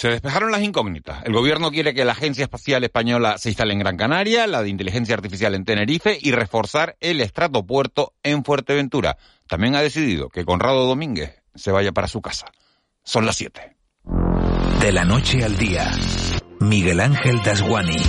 Se despejaron las incógnitas. El gobierno quiere que la Agencia Espacial Española se instale en Gran Canaria, la de Inteligencia Artificial en Tenerife y reforzar el estratopuerto en Fuerteventura. También ha decidido que Conrado Domínguez se vaya para su casa. Son las 7. De la noche al día, Miguel Ángel Dasguani.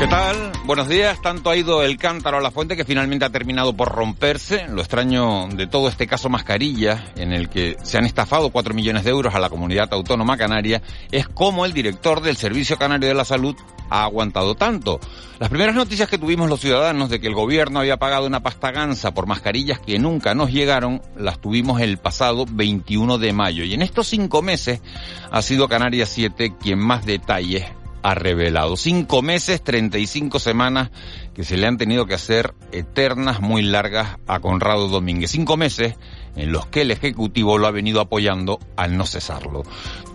¿Qué tal? Buenos días. Tanto ha ido el cántaro a la fuente que finalmente ha terminado por romperse. Lo extraño de todo este caso mascarilla, en el que se han estafado cuatro millones de euros a la comunidad autónoma canaria, es cómo el director del Servicio Canario de la Salud ha aguantado tanto. Las primeras noticias que tuvimos los ciudadanos de que el gobierno había pagado una pasta gansa por mascarillas que nunca nos llegaron, las tuvimos el pasado 21 de mayo. Y en estos cinco meses ha sido Canarias 7 quien más detalles ha revelado. Cinco meses, 35 semanas que se le han tenido que hacer eternas, muy largas a Conrado Domínguez. Cinco meses en los que el Ejecutivo lo ha venido apoyando al no cesarlo.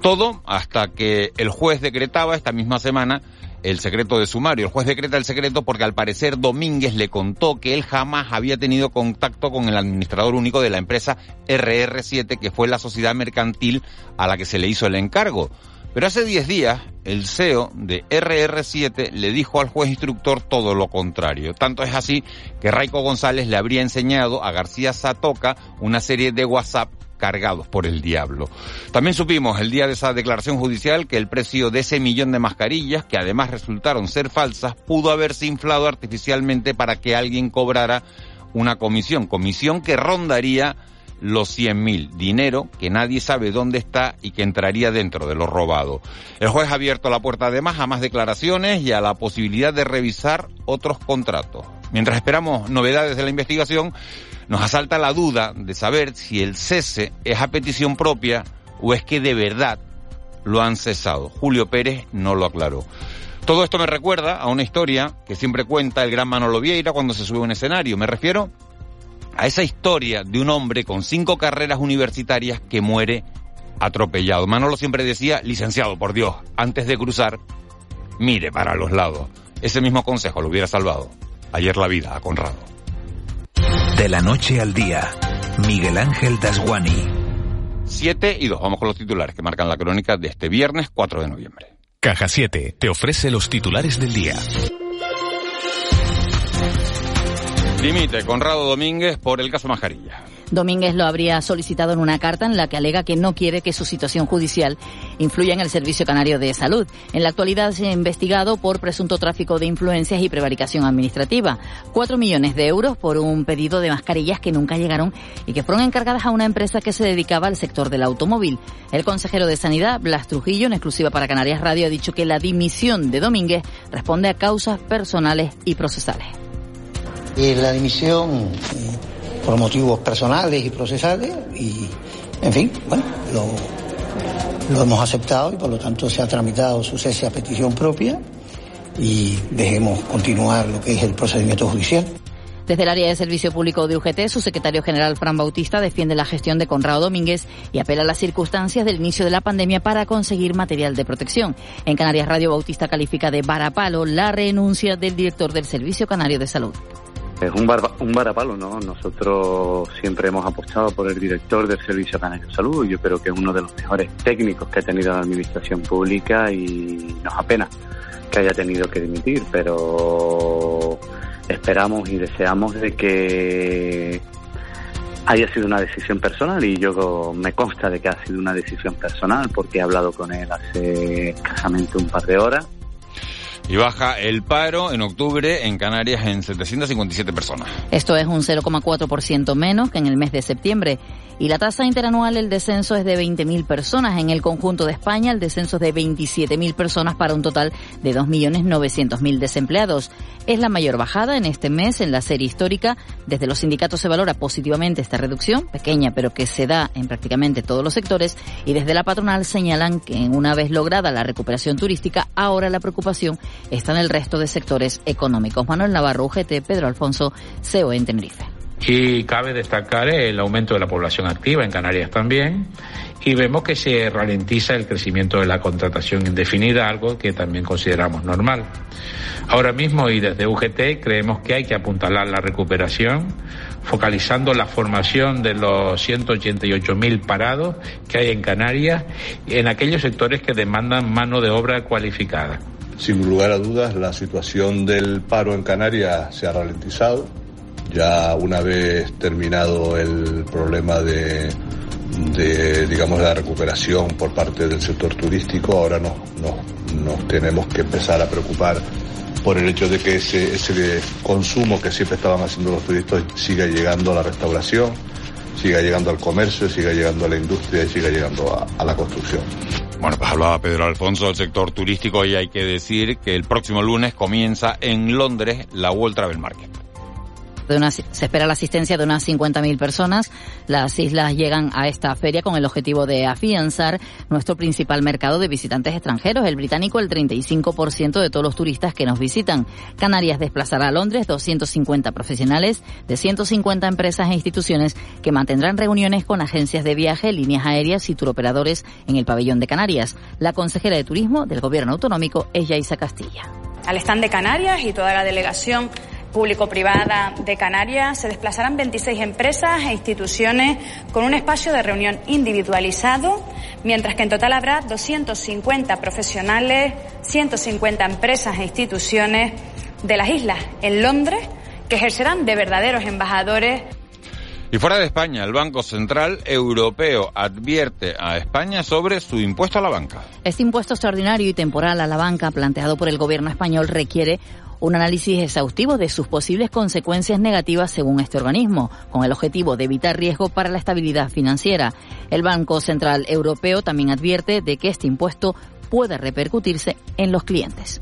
Todo hasta que el juez decretaba esta misma semana el secreto de sumario. El juez decreta el secreto porque al parecer Domínguez le contó que él jamás había tenido contacto con el administrador único de la empresa RR7, que fue la sociedad mercantil a la que se le hizo el encargo. Pero hace 10 días, el CEO de RR7 le dijo al juez instructor todo lo contrario. Tanto es así que Raico González le habría enseñado a García Satoca una serie de WhatsApp cargados por el diablo. También supimos el día de esa declaración judicial que el precio de ese millón de mascarillas, que además resultaron ser falsas, pudo haberse inflado artificialmente para que alguien cobrara una comisión, comisión que rondaría los 100.000, dinero que nadie sabe dónde está y que entraría dentro de lo robado. El juez ha abierto la puerta además a más declaraciones y a la posibilidad de revisar otros contratos. Mientras esperamos novedades de la investigación, nos asalta la duda de saber si el cese es a petición propia o es que de verdad lo han cesado. Julio Pérez no lo aclaró. Todo esto me recuerda a una historia que siempre cuenta el gran Manolo Vieira cuando se sube a un escenario. Me refiero a esa historia de un hombre con cinco carreras universitarias que muere atropellado. Manolo siempre decía, licenciado, por Dios, antes de cruzar, mire para los lados. Ese mismo consejo lo hubiera salvado ayer la vida a Conrado. De la noche al día, Miguel Ángel Dasguani. Siete y dos. Vamos con los titulares que marcan la crónica de este viernes 4 de noviembre. Caja 7 te ofrece los titulares del día. Dimite Conrado Domínguez por el caso Mascarilla. Domínguez lo habría solicitado en una carta en la que alega que no quiere que su situación judicial influya en el Servicio Canario de Salud. En la actualidad se ha investigado por presunto tráfico de influencias y prevaricación administrativa. Cuatro millones de euros por un pedido de mascarillas que nunca llegaron y que fueron encargadas a una empresa que se dedicaba al sector del automóvil. El consejero de Sanidad, Blas Trujillo, en exclusiva para Canarias Radio, ha dicho que la dimisión de Domínguez responde a causas personales y procesales. Eh, la dimisión eh, por motivos personales y procesales y, en fin, bueno, lo, lo hemos aceptado y por lo tanto se ha tramitado su cese a petición propia y dejemos continuar lo que es el procedimiento judicial. Desde el área de servicio público de UGT, su secretario general Fran Bautista defiende la gestión de Conrado Domínguez y apela a las circunstancias del inicio de la pandemia para conseguir material de protección. En Canarias Radio Bautista califica de varapalo la renuncia del director del Servicio Canario de Salud. Es un, bar, un varapalo, ¿no? Nosotros siempre hemos apostado por el director del Servicio Canario de Salud. Yo creo que es uno de los mejores técnicos que ha tenido la Administración Pública y nos apena que haya tenido que dimitir, pero esperamos y deseamos de que haya sido una decisión personal y yo me consta de que ha sido una decisión personal porque he hablado con él hace escasamente un par de horas y baja el paro en octubre en Canarias en 757 personas. Esto es un 0,4% menos que en el mes de septiembre. Y la tasa interanual, el descenso es de 20.000 personas. En el conjunto de España, el descenso es de 27.000 personas para un total de 2.900.000 desempleados. Es la mayor bajada en este mes en la serie histórica. Desde los sindicatos se valora positivamente esta reducción, pequeña pero que se da en prácticamente todos los sectores. Y desde la patronal señalan que una vez lograda la recuperación turística, ahora la preocupación está en el resto de sectores económicos. Manuel Navarro, UGT, Pedro Alfonso, CEO en Tenerife. Y cabe destacar el aumento de la población activa en Canarias también y vemos que se ralentiza el crecimiento de la contratación indefinida, algo que también consideramos normal. Ahora mismo y desde UGT creemos que hay que apuntalar la recuperación, focalizando la formación de los 188.000 parados que hay en Canarias en aquellos sectores que demandan mano de obra cualificada. Sin lugar a dudas, la situación del paro en Canarias se ha ralentizado. Ya una vez terminado el problema de digamos, la recuperación por parte del sector turístico, ahora nos, nos, tenemos que empezar a preocupar por el hecho de que ese, ese consumo que siempre estaban haciendo los turistas siga llegando a la restauración, siga llegando al comercio, siga llegando a la industria y siga llegando a, a la construcción. Bueno, pues hablaba Pedro Alfonso del sector turístico y hay que decir que el próximo lunes comienza en Londres la World Travel Market se espera la asistencia de unas 50.000 personas. Las islas llegan a esta feria con el objetivo de afianzar nuestro principal mercado de visitantes extranjeros, el británico, el 35% de todos los turistas que nos visitan. Canarias desplazará a Londres 250 profesionales de 150 empresas e instituciones que mantendrán reuniones con agencias de viaje, líneas aéreas y turoperadores en el pabellón de Canarias. La consejera de Turismo del Gobierno Autonómico es Yaisa Castilla. Al stand de Canarias y toda la delegación público-privada de Canarias se desplazarán 26 empresas e instituciones con un espacio de reunión individualizado, mientras que en total habrá 250 profesionales, 150 empresas e instituciones de las islas en Londres que ejercerán de verdaderos embajadores y fuera de España, el Banco Central Europeo advierte a España sobre su impuesto a la banca. Este impuesto extraordinario y temporal a la banca planteado por el gobierno español requiere un análisis exhaustivo de sus posibles consecuencias negativas según este organismo, con el objetivo de evitar riesgo para la estabilidad financiera. El Banco Central Europeo también advierte de que este impuesto puede repercutirse en los clientes.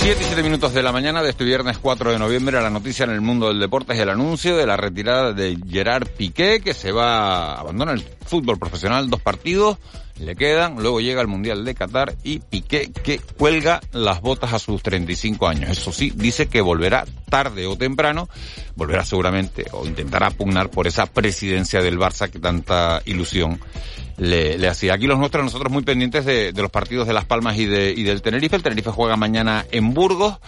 7 y 7 minutos de la mañana de este viernes 4 de noviembre, la noticia en el mundo del deporte es el anuncio de la retirada de Gerard Piqué, que se va a abandonar el fútbol profesional, dos partidos le quedan, luego llega el Mundial de Qatar y Piqué que cuelga las botas a sus 35 años. Eso sí, dice que volverá tarde o temprano, volverá seguramente o intentará pugnar por esa presidencia del Barça que tanta ilusión le, hacía. Aquí los nuestros, nosotros muy pendientes de, los partidos de Las Palmas y, de, y del Tenerife. El Tenerife juega mañana en Burgos.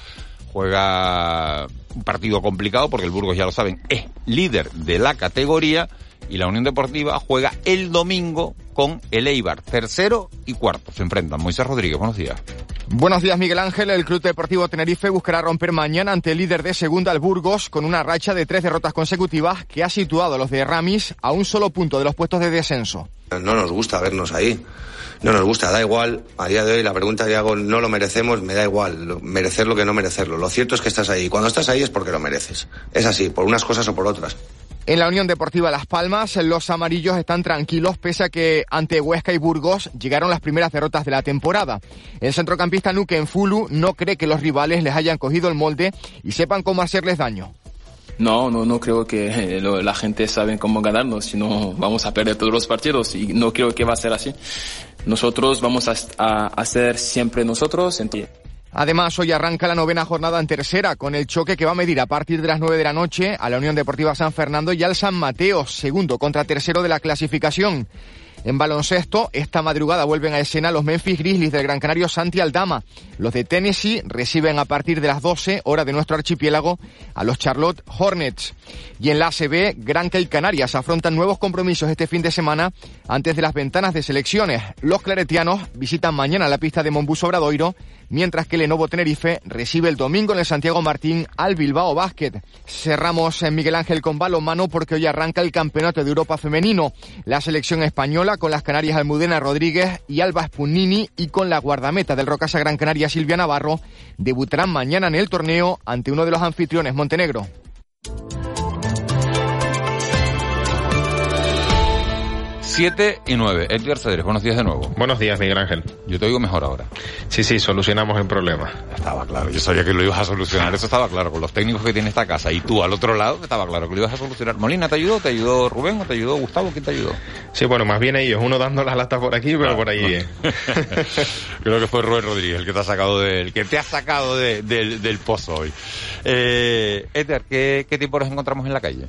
Juega un partido complicado porque el Burgos, ya lo saben, es líder de la categoría y la Unión Deportiva juega el domingo con el Eibar, tercero y cuarto. Se enfrentan. Moisés Rodríguez, buenos días. Buenos días, Miguel Ángel. El Club Deportivo Tenerife buscará romper mañana ante el líder de segunda, el Burgos, con una racha de tres derrotas consecutivas que ha situado a los de Ramis a un solo punto de los puestos de descenso. No nos gusta vernos ahí. No nos gusta, da igual. A día de hoy la pregunta que hago, no lo merecemos, me da igual. Merecerlo que no merecerlo. Lo cierto es que estás ahí. Cuando estás ahí es porque lo mereces. Es así, por unas cosas o por otras. En la Unión Deportiva Las Palmas, los amarillos están tranquilos pese a que ante Huesca y Burgos llegaron las primeras derrotas de la temporada. El centrocampista Nuke Fulu no cree que los rivales les hayan cogido el molde y sepan cómo hacerles daño. No, no, no creo que eh, la gente sabe cómo ganarnos, sino vamos a perder todos los partidos y no creo que va a ser así. Nosotros vamos a, hacer siempre nosotros. Además, hoy arranca la novena jornada en tercera con el choque que va a medir a partir de las nueve de la noche a la Unión Deportiva San Fernando y al San Mateo, segundo contra tercero de la clasificación. En baloncesto, esta madrugada vuelven a escena los Memphis Grizzlies del Gran Canario Santi Aldama. Los de Tennessee reciben a partir de las 12 hora de nuestro archipiélago a los Charlotte Hornets. Y en la ACB, Granca y Canarias afrontan nuevos compromisos este fin de semana antes de las ventanas de selecciones. Los claretianos visitan mañana la pista de Monbus Obradoiro mientras que Lenovo Tenerife recibe el domingo en el Santiago Martín al Bilbao Basket. Cerramos en Miguel Ángel con balonmano porque hoy arranca el Campeonato de Europa Femenino. La selección española con las Canarias Almudena Rodríguez y Alba Spunini y con la guardameta del Rocasa Gran Canaria Silvia Navarro debutarán mañana en el torneo ante uno de los anfitriones 7 y 9. Edgar Cedres, buenos días de nuevo. Buenos días, Miguel Ángel. Yo te oigo mejor ahora. Sí, sí, solucionamos el problema. Estaba claro, yo sabía que lo ibas a solucionar, eso estaba claro, con los técnicos que tiene esta casa. Y tú al otro lado, estaba claro que lo ibas a solucionar. Molina, ¿te ayudó? ¿Te ayudó Rubén o te ayudó Gustavo? ¿Quién te ayudó? Sí, bueno, más bien ellos, uno dando las latas por aquí, pero por ahí. Creo que fue Rubén Rodríguez el que te ha sacado, de, el que te ha sacado de, del, del pozo hoy. Eh, Edgar, ¿qué, ¿qué tiempo nos encontramos en la calle?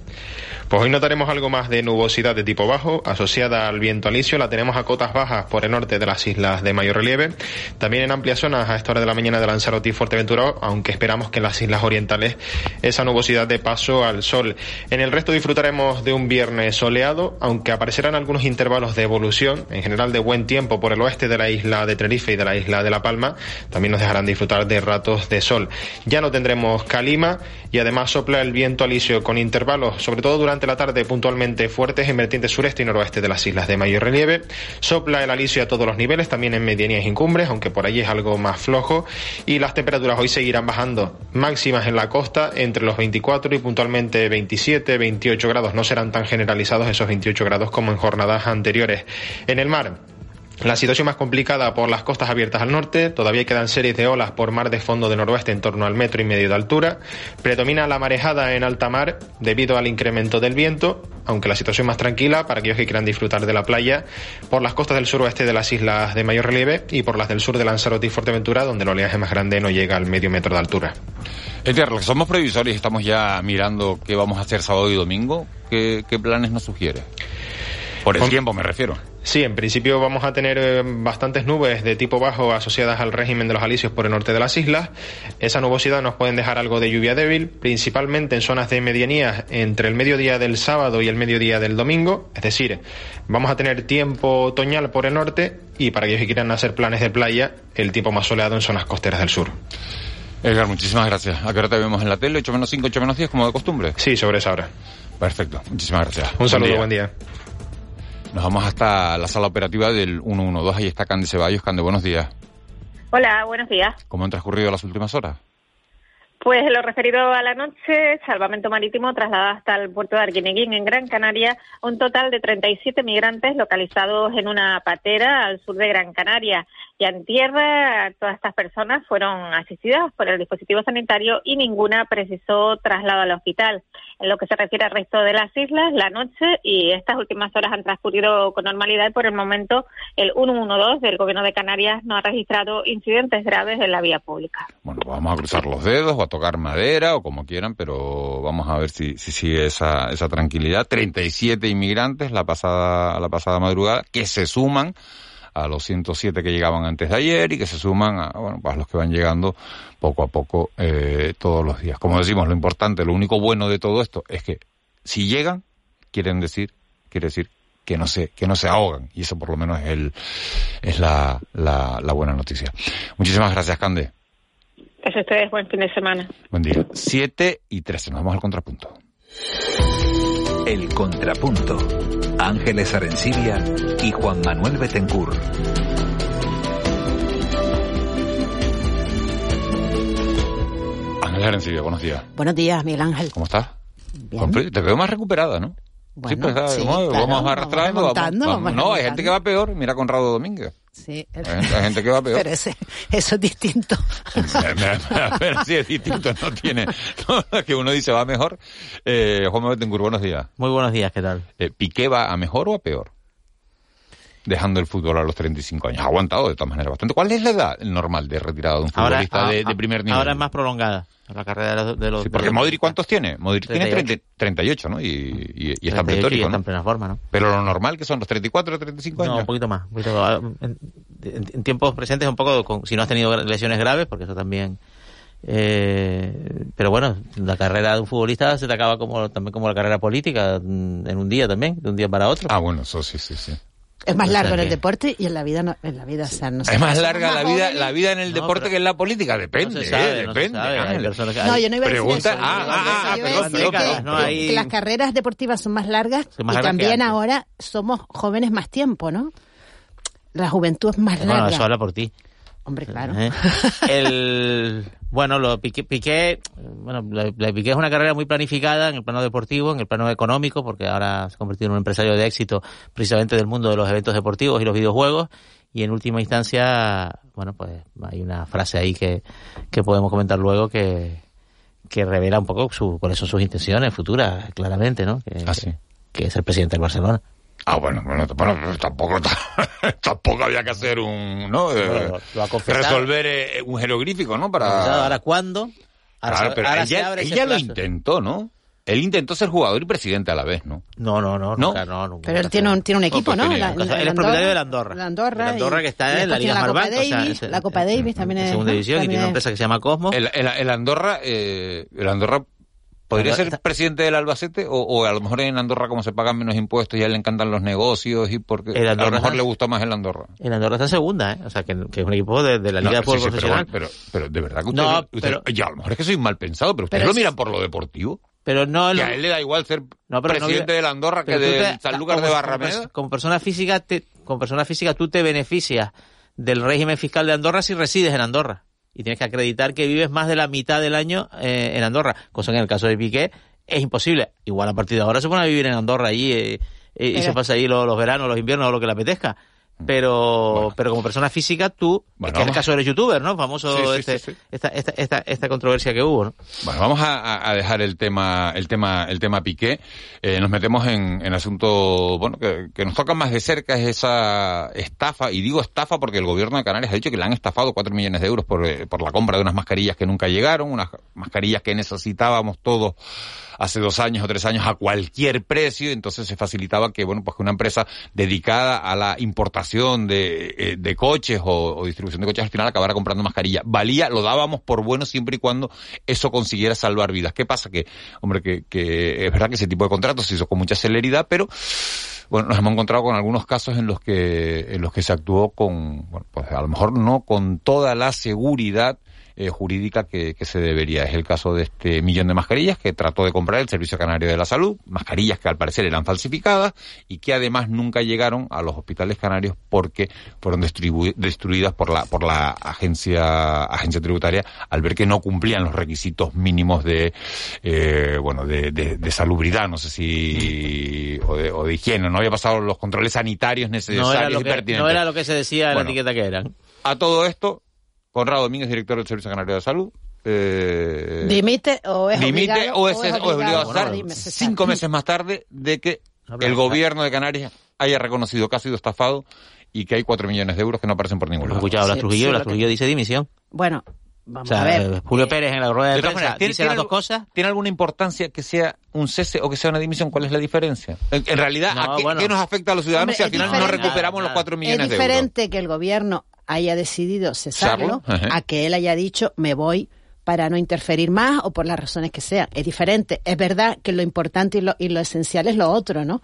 Pues hoy notaremos algo más de nubosidad de tipo bajo, asociada al viento alisio. La tenemos a cotas bajas por el norte de las islas de mayor relieve. También en amplias zonas a esta hora de la mañana de Lanzarote y Fuerteventura, aunque esperamos que en las islas orientales esa nubosidad de paso al sol. En el resto disfrutaremos de un viernes soleado, aunque aparecerán algunos intervalos de evolución, en general de buen tiempo por el oeste de la isla de Tenerife y de la isla de La Palma. También nos dejarán disfrutar de ratos de sol. Ya no tendremos calima y además sopla el viento alisio con intervalos, sobre todo durante la tarde puntualmente fuertes en vertientes sureste y noroeste de las islas de mayor relieve. Sopla el alisio a todos los niveles, también en medianías y cumbres, aunque por allí es algo más flojo. Y las temperaturas hoy seguirán bajando, máximas en la costa entre los 24 y puntualmente 27, 28 grados. No serán tan generalizados esos 28 grados como en jornadas anteriores. En el mar, la situación más complicada por las costas abiertas al norte, todavía quedan series de olas por mar de fondo de noroeste en torno al metro y medio de altura. Predomina la marejada en alta mar debido al incremento del viento, aunque la situación más tranquila para aquellos que quieran disfrutar de la playa por las costas del suroeste de las islas de mayor relieve y por las del sur de Lanzarote y Fuerteventura, donde el oleaje más grande no llega al medio metro de altura. Somos previsores y estamos ya mirando qué vamos a hacer sábado y domingo, ¿qué, qué planes nos sugiere? Por el tiempo me refiero. Sí, en principio vamos a tener eh, bastantes nubes de tipo bajo asociadas al régimen de los alisios por el norte de las islas. Esa nubosidad nos pueden dejar algo de lluvia débil, principalmente en zonas de medianías entre el mediodía del sábado y el mediodía del domingo. Es decir, vamos a tener tiempo otoñal por el norte y para aquellos que quieran hacer planes de playa, el tiempo más soleado en zonas costeras del sur. Edgar, muchísimas gracias. ¿A qué hora te vemos en la tele? ¿8 menos 5, 8 menos 10, como de costumbre? Sí, sobre esa hora. Perfecto. Muchísimas gracias. Un saludo, buen día. Nos vamos hasta la sala operativa del 112. Ahí está Cande Ceballos. Cande, buenos días. Hola, buenos días. ¿Cómo han transcurrido las últimas horas? Pues lo referido a la noche, Salvamento Marítimo traslada hasta el puerto de Arguineguín, en Gran Canaria, un total de 37 migrantes localizados en una patera al sur de Gran Canaria. Y en tierra, todas estas personas fueron asistidas por el dispositivo sanitario y ninguna precisó traslado al hospital. En lo que se refiere al resto de las islas, la noche y estas últimas horas han transcurrido con normalidad por el momento el 112 del Gobierno de Canarias no ha registrado incidentes graves en la vía pública. Bueno, pues vamos a cruzar los dedos tocar madera o como quieran, pero vamos a ver si, si sigue esa, esa tranquilidad. 37 inmigrantes la pasada, la pasada madrugada que se suman a los 107 que llegaban antes de ayer y que se suman a, bueno, pues a los que van llegando poco a poco eh, todos los días. Como decimos, lo importante, lo único bueno de todo esto es que si llegan, quieren decir, quiere decir que no se, que no se ahogan. Y eso por lo menos es el, es la, la, la buena noticia. Muchísimas gracias, Cande. Eso ustedes, buen fin de semana. Buen día. 7 y 13, nos vamos al contrapunto. El contrapunto. Ángeles Arencibia y Juan Manuel Betencur. Ángeles Arencibia, buenos días. Buenos días, Miguel Ángel. ¿Cómo estás? Bien. Te veo más recuperada, ¿no? Bueno, sí, pues, sí, vamos, claro, vamos arrastrando. vamos vamos- vamos no, hay gente que va peor. Mira Conrado Domínguez. Sí. Gente, hay gente que va peor. Pero ese- eso es distinto. Pero sí es distinto, no tiene. no, que uno dice va mejor. Eh, Juan Manuel Betancourt, buenos días. Muy buenos días, ¿qué tal? Eh, ¿Piqué va a mejor o a peor? Dejando el fútbol a los 35 años. Ha aguantado de todas maneras bastante. ¿Cuál es la edad normal de retirada de un Ahora, futbolista de, a- de primer nivel? ahora es más prolongada la carrera de los... De los Sí, porque de los- Modric, ¿cuántos tiene? Modric tiene 38. 30 38, ¿no? Y, y, y está 38 en y pletórico, está ¿no? en plena forma, ¿no? Pero lo normal que son los 34 o 35 No, años. un poquito más. un poquito más. En, en- en tiempos presentes un poco, con- si no has tenido lesiones graves, porque eso también... eh, pero bueno, la carrera de un futbolista se te acaba como también como la carrera política mm, en un día también, de un día para otro. Ah, bueno, eso sí, sí, sí. Es más O sea largo en el deporte y en la vida no, en la vida, o sea, no sé. Es más larga la vida, jóvenes. la vida en el No, deporte que en la política. Depende, no sabe, eh, depende. sabe. Hay Ángel. personas que- No, yo no iba a decir Pregunta- eso. ah, ah, a ah, que- perdón, que- perdón. No, hay- que las carreras deportivas son más largas Son más y largas también ahora somos jóvenes más tiempo, ¿no? La juventud es más Bueno, larga. eso habla por ti. Hombre, claro. ¿eh? El, Bueno, lo Piqué, Piqué, bueno, la, la Piqué es una carrera muy planificada en el plano deportivo, en el plano económico, porque ahora se ha convertido en un empresario de éxito precisamente del mundo de los eventos deportivos y los videojuegos. Y en última instancia, bueno, pues hay una frase ahí que, que podemos comentar luego que, que revela un poco su, cuáles son sus intenciones futuras, claramente, ¿no? Que, Ah, sí. que es el presidente del Barcelona. Ah, bueno, bueno, bueno, tampoco, tampoco había que hacer un, ¿no? Eh, Bueno, lo ha confesado. resolver eh, un jeroglífico, ¿no? Para... Ahora, ¿cuándo? Ahora, Claro, se- pero ahora él se abre ya lo intentó, ¿no? Él intentó ser jugador y presidente a la vez, ¿no? No, no, no, ¿No? nunca, no, nunca. Pero él tiene un, tiene un equipo, pues ¿no? tenía- La- Él es la propietario de la Andorra. La Andorra. La Andorra que está y en la Liga Copa Smartbank, o sea, es- la Copa Davis también es... segunda división y tiene una es- empresa que se llama Cosmos. El, el, el Andorra, eh, el Andorra podría ser presidente del Albacete o, o a lo mejor en Andorra como se pagan menos impuestos y a él le encantan los negocios y porque a lo mejor está- le gusta más el Andorra. El Andorra está segunda, ¿eh? O sea, que, que es un equipo de, de la Liga No, de Fútbol sí, sí, pero, bueno, pero, pero de verdad que No, pero- ya, a lo mejor es que soy mal pensado, pero ustedes Pero lo miran por lo deportivo. Pero no... Lo- a él le da igual ser No, presidente vive- de la Andorra que de Sanlúcar de Barrameda. Como persona física, te, como persona física tú te beneficias del régimen fiscal de Andorra si resides en Andorra. Y tienes que acreditar que vives más de la mitad del año eh, en Andorra. Cosa que en el caso de Piqué es imposible. Igual a partir de ahora se pone a vivir en Andorra allí eh, eh, y se pasa ahí los, los veranos, los inviernos o lo que le apetezca. Pero, pero como persona física, tú, Bueno, que es el vamos. caso del youtuber, ¿no? Famoso Sí, sí, este, sí. Esta, esta, esta, esta controversia que hubo, ¿no? Bueno, vamos a, dejar el tema, el tema, el tema Piqué. Eh, nos metemos en, en asunto, bueno, que, que nos toca más de cerca es esa estafa, y digo estafa porque el gobierno de Canarias ha dicho que le han estafado cuatro millones de euros por, eh, por la compra de unas mascarillas que nunca llegaron, unas mascarillas que necesitábamos todos hace dos años o tres años a cualquier precio, entonces se facilitaba que, bueno, pues que una empresa dedicada a la importación de, eh, de coches o, o distribución de coches al final acabara comprando mascarilla. Valía, lo dábamos por bueno siempre y cuando eso consiguiera salvar vidas. ¿Qué pasa? Que, hombre, que, que es verdad que ese tipo de contratos se hizo con mucha celeridad, pero bueno, nos hemos encontrado con algunos casos en los que, en los que se actuó con, bueno, pues a lo mejor no con toda la seguridad eh, jurídica que, que se debería. Es el caso de este millón de mascarillas que trató de comprar el Servicio Canario de la Salud, mascarillas que al parecer eran falsificadas y que además nunca llegaron a los hospitales canarios porque fueron destruidas por la, por la agencia, agencia tributaria al ver que no cumplían los requisitos mínimos de, eh, bueno, de, de, de salubridad, no sé si, o de, o de higiene, no había pasado los controles sanitarios necesarios No era, lo y que, pertinentes. no era lo que se decía en Bueno. la etiqueta que eran. A todo esto, Conrado Domínguez, director del Servicio Canario de Salud, eh, ¿Dimite o es dimite obligado? o es, o es obligado a Bueno, estar cinco meses más tarde de que Habla- el gobierno de Canarias haya reconocido que ha sido estafado y que hay cuatro millones de euros que no aparecen por ningún lado. escuchaba Blas Sí, Trujillo, sí, que- Trujillo dice dimisión. Bueno, vamos O sea, a ver. eh, Julio Pérez en la rueda de, prensa maneras, ¿tiene, dice tiene las dos algo- cosas. ¿Tiene alguna importancia que sea un cese o que sea una dimisión? ¿Cuál es la diferencia? En, en realidad, ¿a qué, bueno. qué nos afecta a los ciudadanos Hombre, si al es final no recuperamos Nada, los cuatro Es millones de euros? diferente que el gobierno haya decidido cesarlo a que él haya dicho me voy para no interferir más o por las razones que sean. Es diferente. Es verdad que lo importante y lo, y lo esencial es lo otro, ¿no?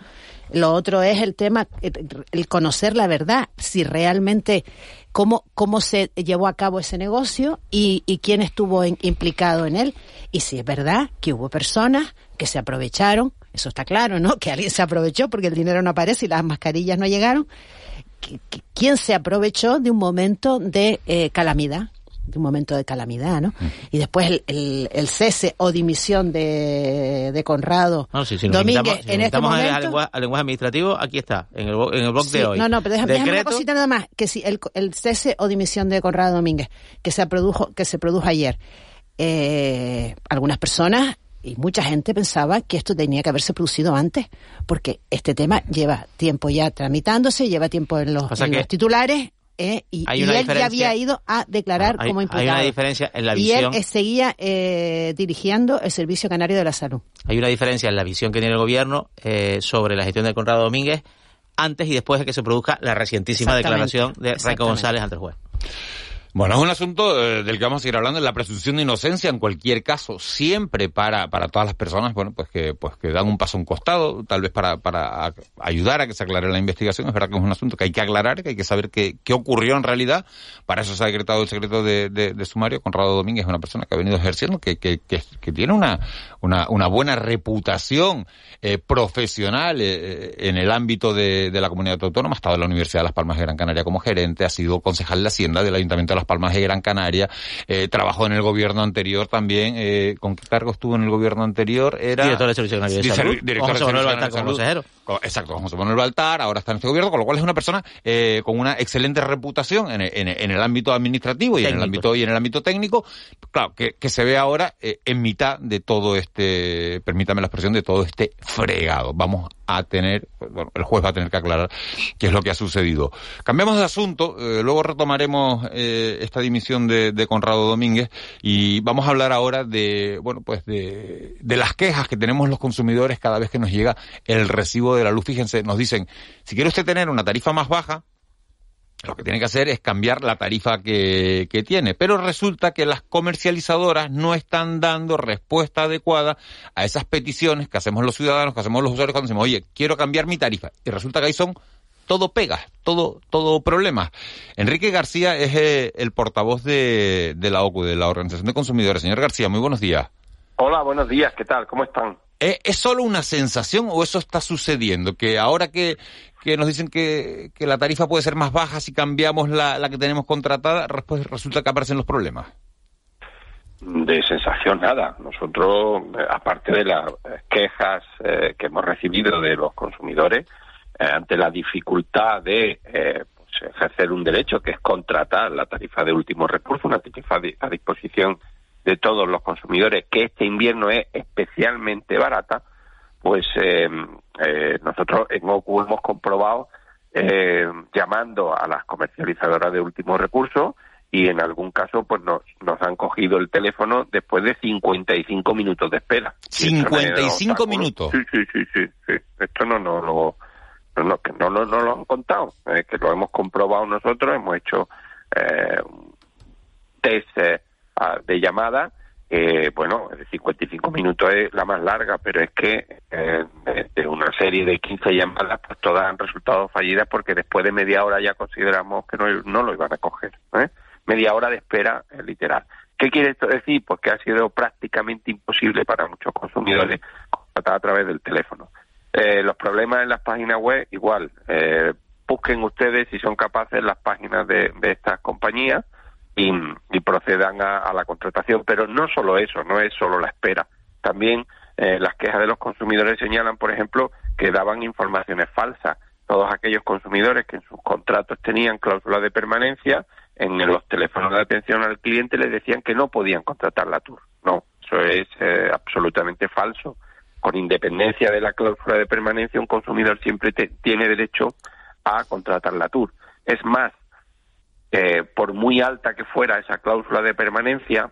Lo otro es el tema, el conocer la verdad, si realmente cómo, cómo se llevó a cabo ese negocio y, y quién estuvo en- implicado en él. Y si es verdad que hubo personas que se aprovecharon, eso está claro, ¿no? Que alguien se aprovechó porque el dinero no aparece y las mascarillas no llegaron. ¿Quién se aprovechó de un momento de eh, calamidad? de un momento de calamidad, ¿no? Y después el, el- el cese o dimisión de, de Conrado No, Domínguez si en este momento. al, lenguaje, al lenguaje administrativo, aquí está, en el, en el blog Sí, de hoy. No, no, pero déjame, déjame una cosita nada más, que si el, el cese o dimisión de Conrado Domínguez que se produjo, que se produjo ayer, eh, algunas personas y mucha gente pensaba que esto tenía que haberse producido antes, porque este tema lleva tiempo ya tramitándose, lleva tiempo en los, Pasa en que los titulares. eh, y, hay él ya había ido a declarar hay, como hay imputado. una diferencia en la y él visión. seguía eh, dirigiendo el Servicio Canario de la Salud. Hay una diferencia en la visión que tiene el gobierno eh, sobre la gestión de Conrado Domínguez antes y después de que se produzca la recientísima declaración de Raico. González ante el juez. Bueno, es un asunto eh, del que vamos a seguir hablando, la presunción de inocencia en cualquier caso, siempre para, para todas las personas, bueno, pues que, pues que dan un paso a un costado, tal vez para, para ayudar a que se aclare la investigación. Es verdad que es un asunto que hay que aclarar, que hay que saber qué, qué ocurrió en realidad. Para eso se ha decretado el secreto de, de, sumario. Conrado Domínguez es una persona que ha venido ejerciendo, que, que, que, tiene una, una, una buena reputación eh, profesional eh, en el ámbito de, de la comunidad autónoma. Ha estado en la Universidad de Las Palmas de Gran Canaria como gerente, ha sido concejal de Hacienda del Ayuntamiento de Las Palmas de Gran Canaria, eh, trabajó en el gobierno anterior también. Eh, ¿Con qué cargo estuvo en el gobierno anterior? Era director de Servicio Canario de Salud. Director de Servicio Canario de Salud. Consejero. Exacto, José Manuel Baltar, ahora está en este gobierno, con lo cual es una persona eh, con una excelente reputación en, en, en, el ámbito administrativo y en el ámbito y en el ámbito técnico, claro, que, que se ve ahora eh, en mitad de todo este, permítame la expresión, de todo este fregado. Vamos a tener, bueno, el juez va a tener que aclarar qué es lo que ha sucedido. Cambiamos de asunto, eh, luego retomaremos eh, esta dimisión de, de, Conrado Domínguez y vamos a hablar ahora de, bueno, pues de, de las quejas que tenemos los consumidores cada vez que nos llega el recibo de la luz. Fíjense, nos dicen, si quiere usted tener una tarifa más baja, lo que tiene que hacer es cambiar la tarifa que, que, tiene. Pero resulta que las comercializadoras no están dando respuesta adecuada a esas peticiones que hacemos los ciudadanos, que hacemos los usuarios cuando decimos, oye, quiero cambiar mi tarifa. Y resulta que ahí son todo pegas, todo, todo problemas. Enrique García es eh, el portavoz de, de la OCU, de la Organización de Consumidores. Señor García, muy buenos días. Hola, buenos días, ¿qué tal? ¿Cómo están? ¿Es, ¿Es solo una sensación o eso está sucediendo? Que ahora que, que nos dicen que, que, la tarifa puede ser más baja si cambiamos la, la que tenemos contratada, después resulta que aparecen los problemas. De sensación nada. Nosotros, aparte de las quejas eh, que hemos recibido de los consumidores, eh, ante la dificultad de eh, pues, ejercer un derecho que es contratar la tarifa de último recurso, una tarifa a disposición de todos los consumidores, que este invierno es especialmente barata, pues eh, eh, nosotros en OCU hemos comprobado eh, llamando a las comercializadoras de último recurso y en algún caso pues nos, nos han cogido el teléfono después de 55 minutos de espera. 55 minutos. Sí, sí, sí, sí, sí, Esto no no lo no, no, que no, no, no, lo han contado, eh, que lo hemos comprobado nosotros, hemos hecho eh, test de llamada eh, bueno, 55 minutos es la más larga, pero es que eh, de una serie de 15 llamadas, pues todas han resultado fallidas porque después de media hora ya consideramos que no, no lo iban a coger. ¿eh? Media hora de espera eh, literal. ¿Qué quiere esto decir? Pues que ha sido prácticamente imposible para muchos consumidores contratar a través del teléfono. Eh, los problemas en las páginas web, igual. busquen ustedes si son capaces las páginas de, de estas compañías y, y procedan a, la contratación. Pero no solo eso, no es solo la espera. También eh, las quejas de los consumidores señalan, por ejemplo, que daban informaciones falsas. Todos aquellos consumidores que en sus contratos tenían cláusulas de permanencia, en los teléfonos de atención al cliente les decían que no podían contratar la tour. No, eso es eh, absolutamente falso. Con independencia de la cláusula de permanencia, un consumidor siempre te, tiene derecho a contratar la tour. Es más, eh, por muy alta que fuera esa cláusula de permanencia,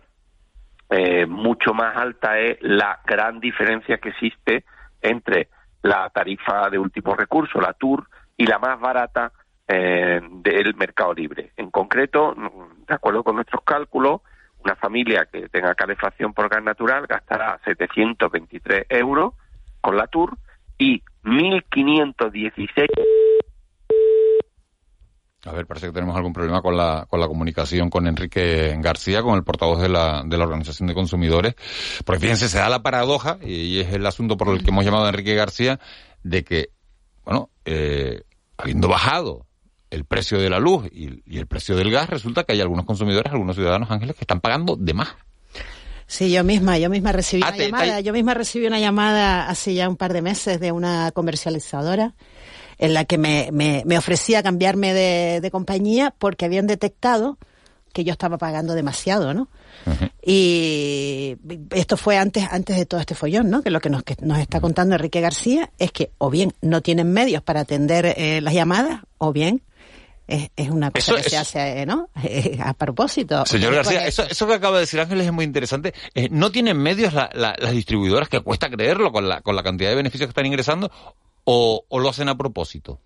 eh, mucho más alta es la gran diferencia que existe entre la tarifa de último recurso, la TUR, y la más barata eh, del mercado libre. En concreto, de acuerdo con nuestros cálculos, una familia que tenga calefacción por gas natural gastará 723 euros con la TUR y 1.516 a ver, parece que tenemos algún problema con la, con la comunicación con Enrique García, con el portavoz de la, de la Organización de Consumidores. Porque fíjense, se da la paradoja, y es el asunto por el que hemos llamado a Enrique García, de que, bueno, eh, habiendo bajado el precio de la luz y, y, el precio del gas, resulta que hay algunos consumidores, algunos ciudadanos ángeles que están pagando de más. Sí, yo misma, yo misma recibí ah, una te, llamada, te... yo misma recibí una llamada hace ya un par de meses de una comercializadora en la que me, me, me ofrecía cambiarme de, de, compañía porque habían detectado que yo estaba pagando demasiado, ¿no? Uh -huh. Y esto fue antes, antes de todo este follón, ¿no? Que lo que nos, que nos está contando Enrique García es que o bien no tienen medios para atender eh, las llamadas, o bien es, es, una cosa eso, que eso, se hace, ¿no? a propósito. Señor García, eso, eso que acaba de decir Ángeles es muy interesante. Eh, ¿No tienen medios la, la, las distribuidoras, que cuesta creerlo con la, con la cantidad de beneficios que están ingresando, o, lo hacen a propósito?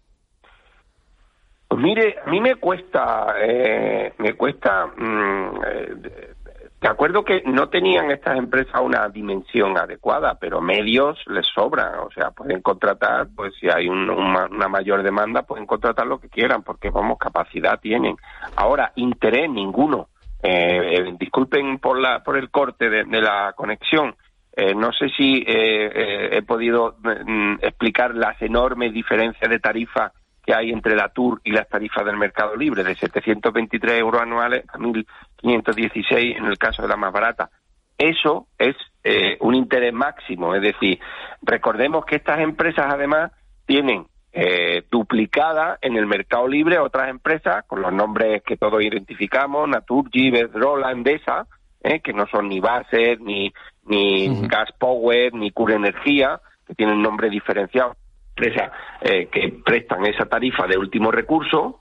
Pues mire, a mí me cuesta, eh, me cuesta, mmm, eh, de acuerdo que no tenían estas empresas una dimensión adecuada, pero medios les sobran, o sea, pueden contratar, pues si hay un, una, una, mayor demanda, pueden contratar lo que quieran, porque vamos, capacidad tienen. Ahora, interés ninguno. Eh, eh, disculpen por la por el corte de la conexión. Eh, no sé si eh, eh, he podido mm, explicar las enormes diferencias de tarifa que hay entre la TUR y las tarifas del mercado libre, de 723 euros anuales a 1.516 en el caso de la más barata. Eso es eh, un interés máximo, es decir, recordemos que estas empresas además tienen eh, duplicada en el mercado libre otras empresas con los nombres que todos identificamos, Naturgy, Bedrola, Endesa, eh, que no son ni Baser, ni, ni Gas Power, ni Cura Energía, que tienen nombre diferenciado, empresas eh, que prestan esa tarifa de último recurso.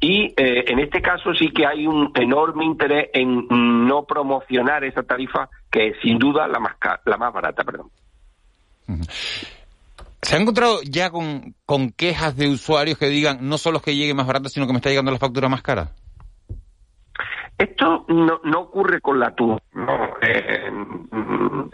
Y eh, en este caso sí que hay un enorme interés en no promocionar esa tarifa, que es sin duda la más, la más barata. Perdón. ¿Se ha encontrado ya con, con quejas de usuarios que digan no solo que llegue más barato, sino que me está llegando la factura más cara? Esto no, no ocurre con la TUR, no. Eh,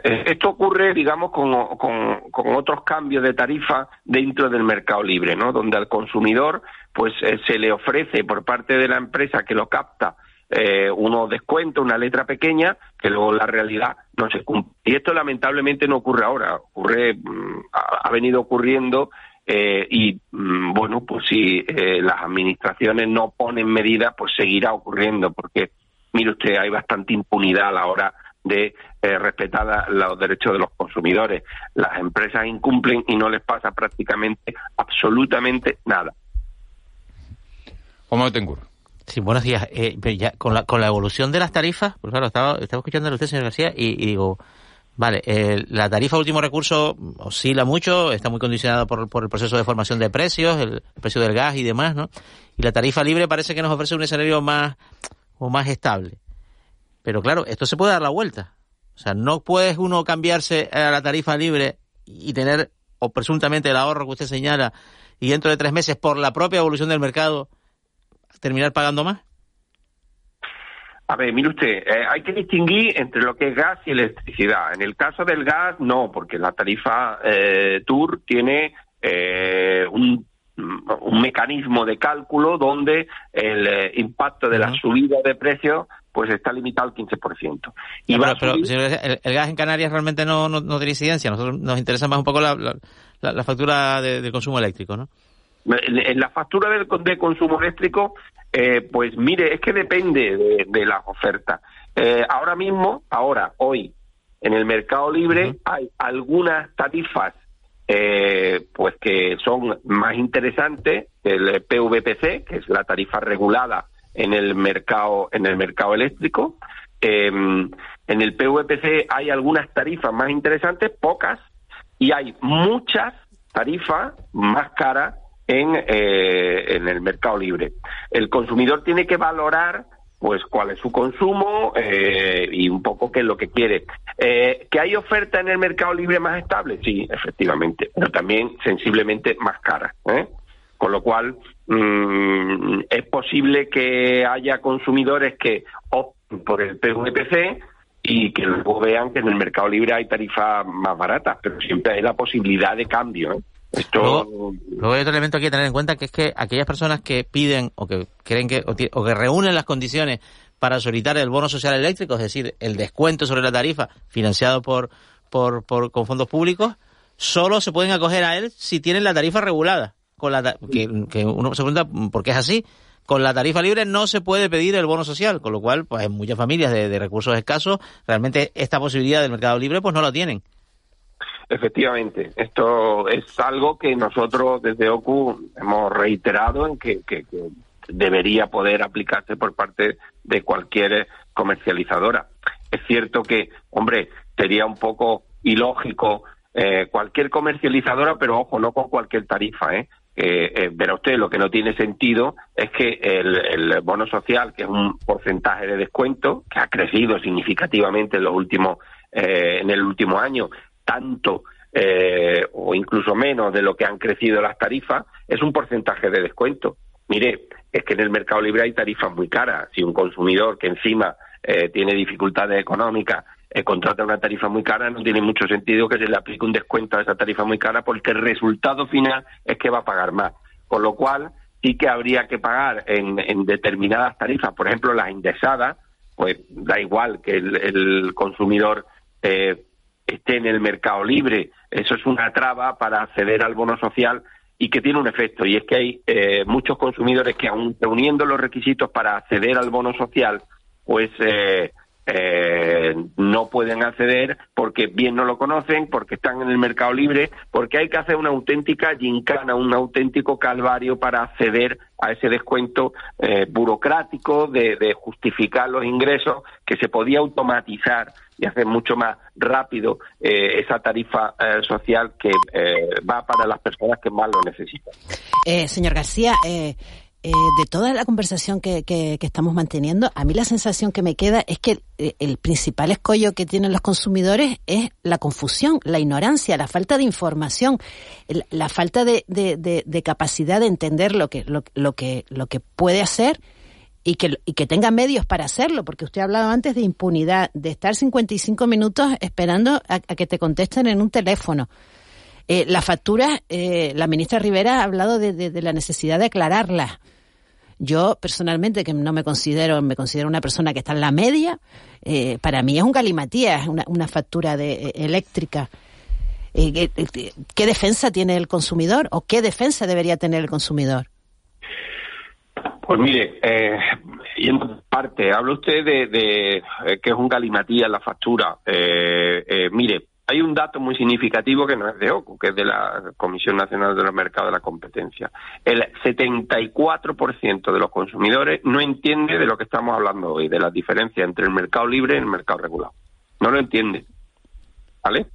eh, esto ocurre, digamos, con, con, otros cambios de tarifa dentro del mercado libre, ¿no? Donde al consumidor, pues, eh, se le ofrece por parte de la empresa que lo capta eh, uno descuenta una letra pequeña que luego la realidad no se cumple. Y esto lamentablemente no ocurre ahora, ocurre, mm, ha, venido ocurriendo eh, y mm, bueno, pues si eh, las administraciones no ponen medidas, pues seguirá ocurriendo porque, mire usted, hay bastante impunidad a la hora de eh, respetar los derechos de los consumidores. Las empresas incumplen y no les pasa prácticamente absolutamente nada. ¿Cómo te ocurre? Sí, buenos días. Eh, ya, con, la, con la evolución de las tarifas, pues claro, estaba, estaba escuchando a usted, señor García, y, digo, vale, eh, la tarifa último recurso oscila mucho, está muy condicionada por, por el proceso de formación de precios, el, precio del gas y demás, ¿no? Y la tarifa libre parece que nos ofrece un escenario más, o más estable. Pero claro, esto se puede dar la vuelta. O sea, no puedes uno cambiarse a la tarifa libre y tener, o presuntamente el ahorro que usted señala, y dentro de tres meses, por la propia evolución del mercado, terminar pagando más? A ver, mire usted, eh, hay que distinguir entre lo que es gas y electricidad. En el caso del gas, no, porque la tarifa eh, TUR tiene eh, un, mecanismo de cálculo donde el impacto de la subida de precios pues está limitado al 15%. Y pero, el, gas en Canarias realmente no, no, tiene incidencia. A nosotros nos interesa más un poco la, la, factura de, consumo eléctrico, ¿no? En la factura de, consumo eléctrico, eh, pues mire, es que depende de, las ofertas. Eh, ahora mismo, ahora, hoy, en el mercado libre hay algunas tarifas eh, pues que son más interesantes, el PVPC, que es la tarifa regulada en el mercado, en el mercado eléctrico. Em, en el PVPC hay algunas tarifas más interesantes, pocas, y hay muchas tarifas más caras en, eh, en el mercado libre. El consumidor tiene que valorar pues cuál es su consumo eh, y un poco qué es lo que quiere. Eh, ¿Que hay oferta en el mercado libre más estable? Sí, efectivamente, pero también sensiblemente más cara. Con lo cual, mm, es posible que haya consumidores que opten por el PVPC y que luego vean que en el mercado libre hay tarifas más baratas, pero siempre hay la posibilidad de cambio. ¿Eh? Luego, hay otro elemento que hay que tener en cuenta que es que aquellas personas que piden o que creen que o, que reúnen las condiciones para solicitar el bono social eléctrico, es decir, el descuento sobre la tarifa financiado por, por, por con fondos públicos, solo se pueden acoger a él si tienen la tarifa regulada. Con la que, uno se pregunta por qué es así. Con la tarifa libre no se puede pedir el bono social, con lo cual, pues en muchas familias de, de recursos escasos, realmente esta posibilidad del mercado libre pues no lo tienen. Efectivamente, esto es algo que nosotros desde OCU hemos reiterado en que, debería poder aplicarse por parte de cualquier comercializadora. Es cierto que, hombre, sería un poco ilógico eh, cualquier comercializadora, pero ojo, no con cualquier tarifa, ¿eh? Eh, verá usted, lo que no tiene sentido es que el, el, bono social, que es un porcentaje de descuento, que ha crecido significativamente en los últimos, eh, en el último año, tanto eh, o incluso menos de lo que han crecido las tarifas, es un porcentaje de descuento. Mire, es que en el mercado libre hay tarifas muy caras. Si un consumidor que encima eh, tiene dificultades económicas eh, contrata una tarifa muy cara, no tiene mucho sentido que se le aplique un descuento a esa tarifa muy cara porque el resultado final es que va a pagar más. Con lo cual, sí que habría que pagar en, determinadas tarifas, por ejemplo, las indexadas, pues da igual que el, el consumidor eh, esté en el mercado libre. Eso es una traba para acceder al bono social y que tiene un efecto, y es que hay eh, muchos consumidores que, aun reuniendo los requisitos para acceder al bono social, pues eh, eh, no pueden acceder porque bien no lo conocen, porque están en el mercado libre, porque hay que hacer una auténtica gincana, un auténtico calvario para acceder a ese descuento eh, burocrático de, justificar los ingresos que se podía automatizar y hacer mucho más rápido eh, esa tarifa eh, social que eh, va para las personas que más lo necesitan. señor García, eh, de toda la conversación que, que, estamos manteniendo, a mí la sensación que me queda es que el, el principal escollo que tienen los consumidores es la confusión, la ignorancia, la falta de información, la falta de, de, de, de, capacidad de entender lo que, lo, lo, que, lo que puede hacer y que, y que tenga medios para hacerlo, porque usted ha hablado antes de impunidad, de estar 55 minutos esperando a, a que te contesten en un teléfono. Eh, las facturas, eh, la ministra Rivera ha hablado de, la necesidad de aclararlas. Yo personalmente, que no me considero, me considero una persona que está en la media, eh, para mí es un galimatías, una, una factura de, eh, eléctrica. Eh, ¿qué, ¿Qué defensa tiene el consumidor o qué defensa debería tener el consumidor? Pues mire, eh, y en parte, habla usted de, de eh, que es un galimatías la factura. Eh, eh, mire, hay un dato muy significativo que no es de OCU, que es de la Comisión Nacional de los Mercados de la Competencia. El 74% de los consumidores no entiende de lo que estamos hablando hoy, de la diferencia entre el mercado libre y el mercado regulado. No lo entiende. ¿Vale?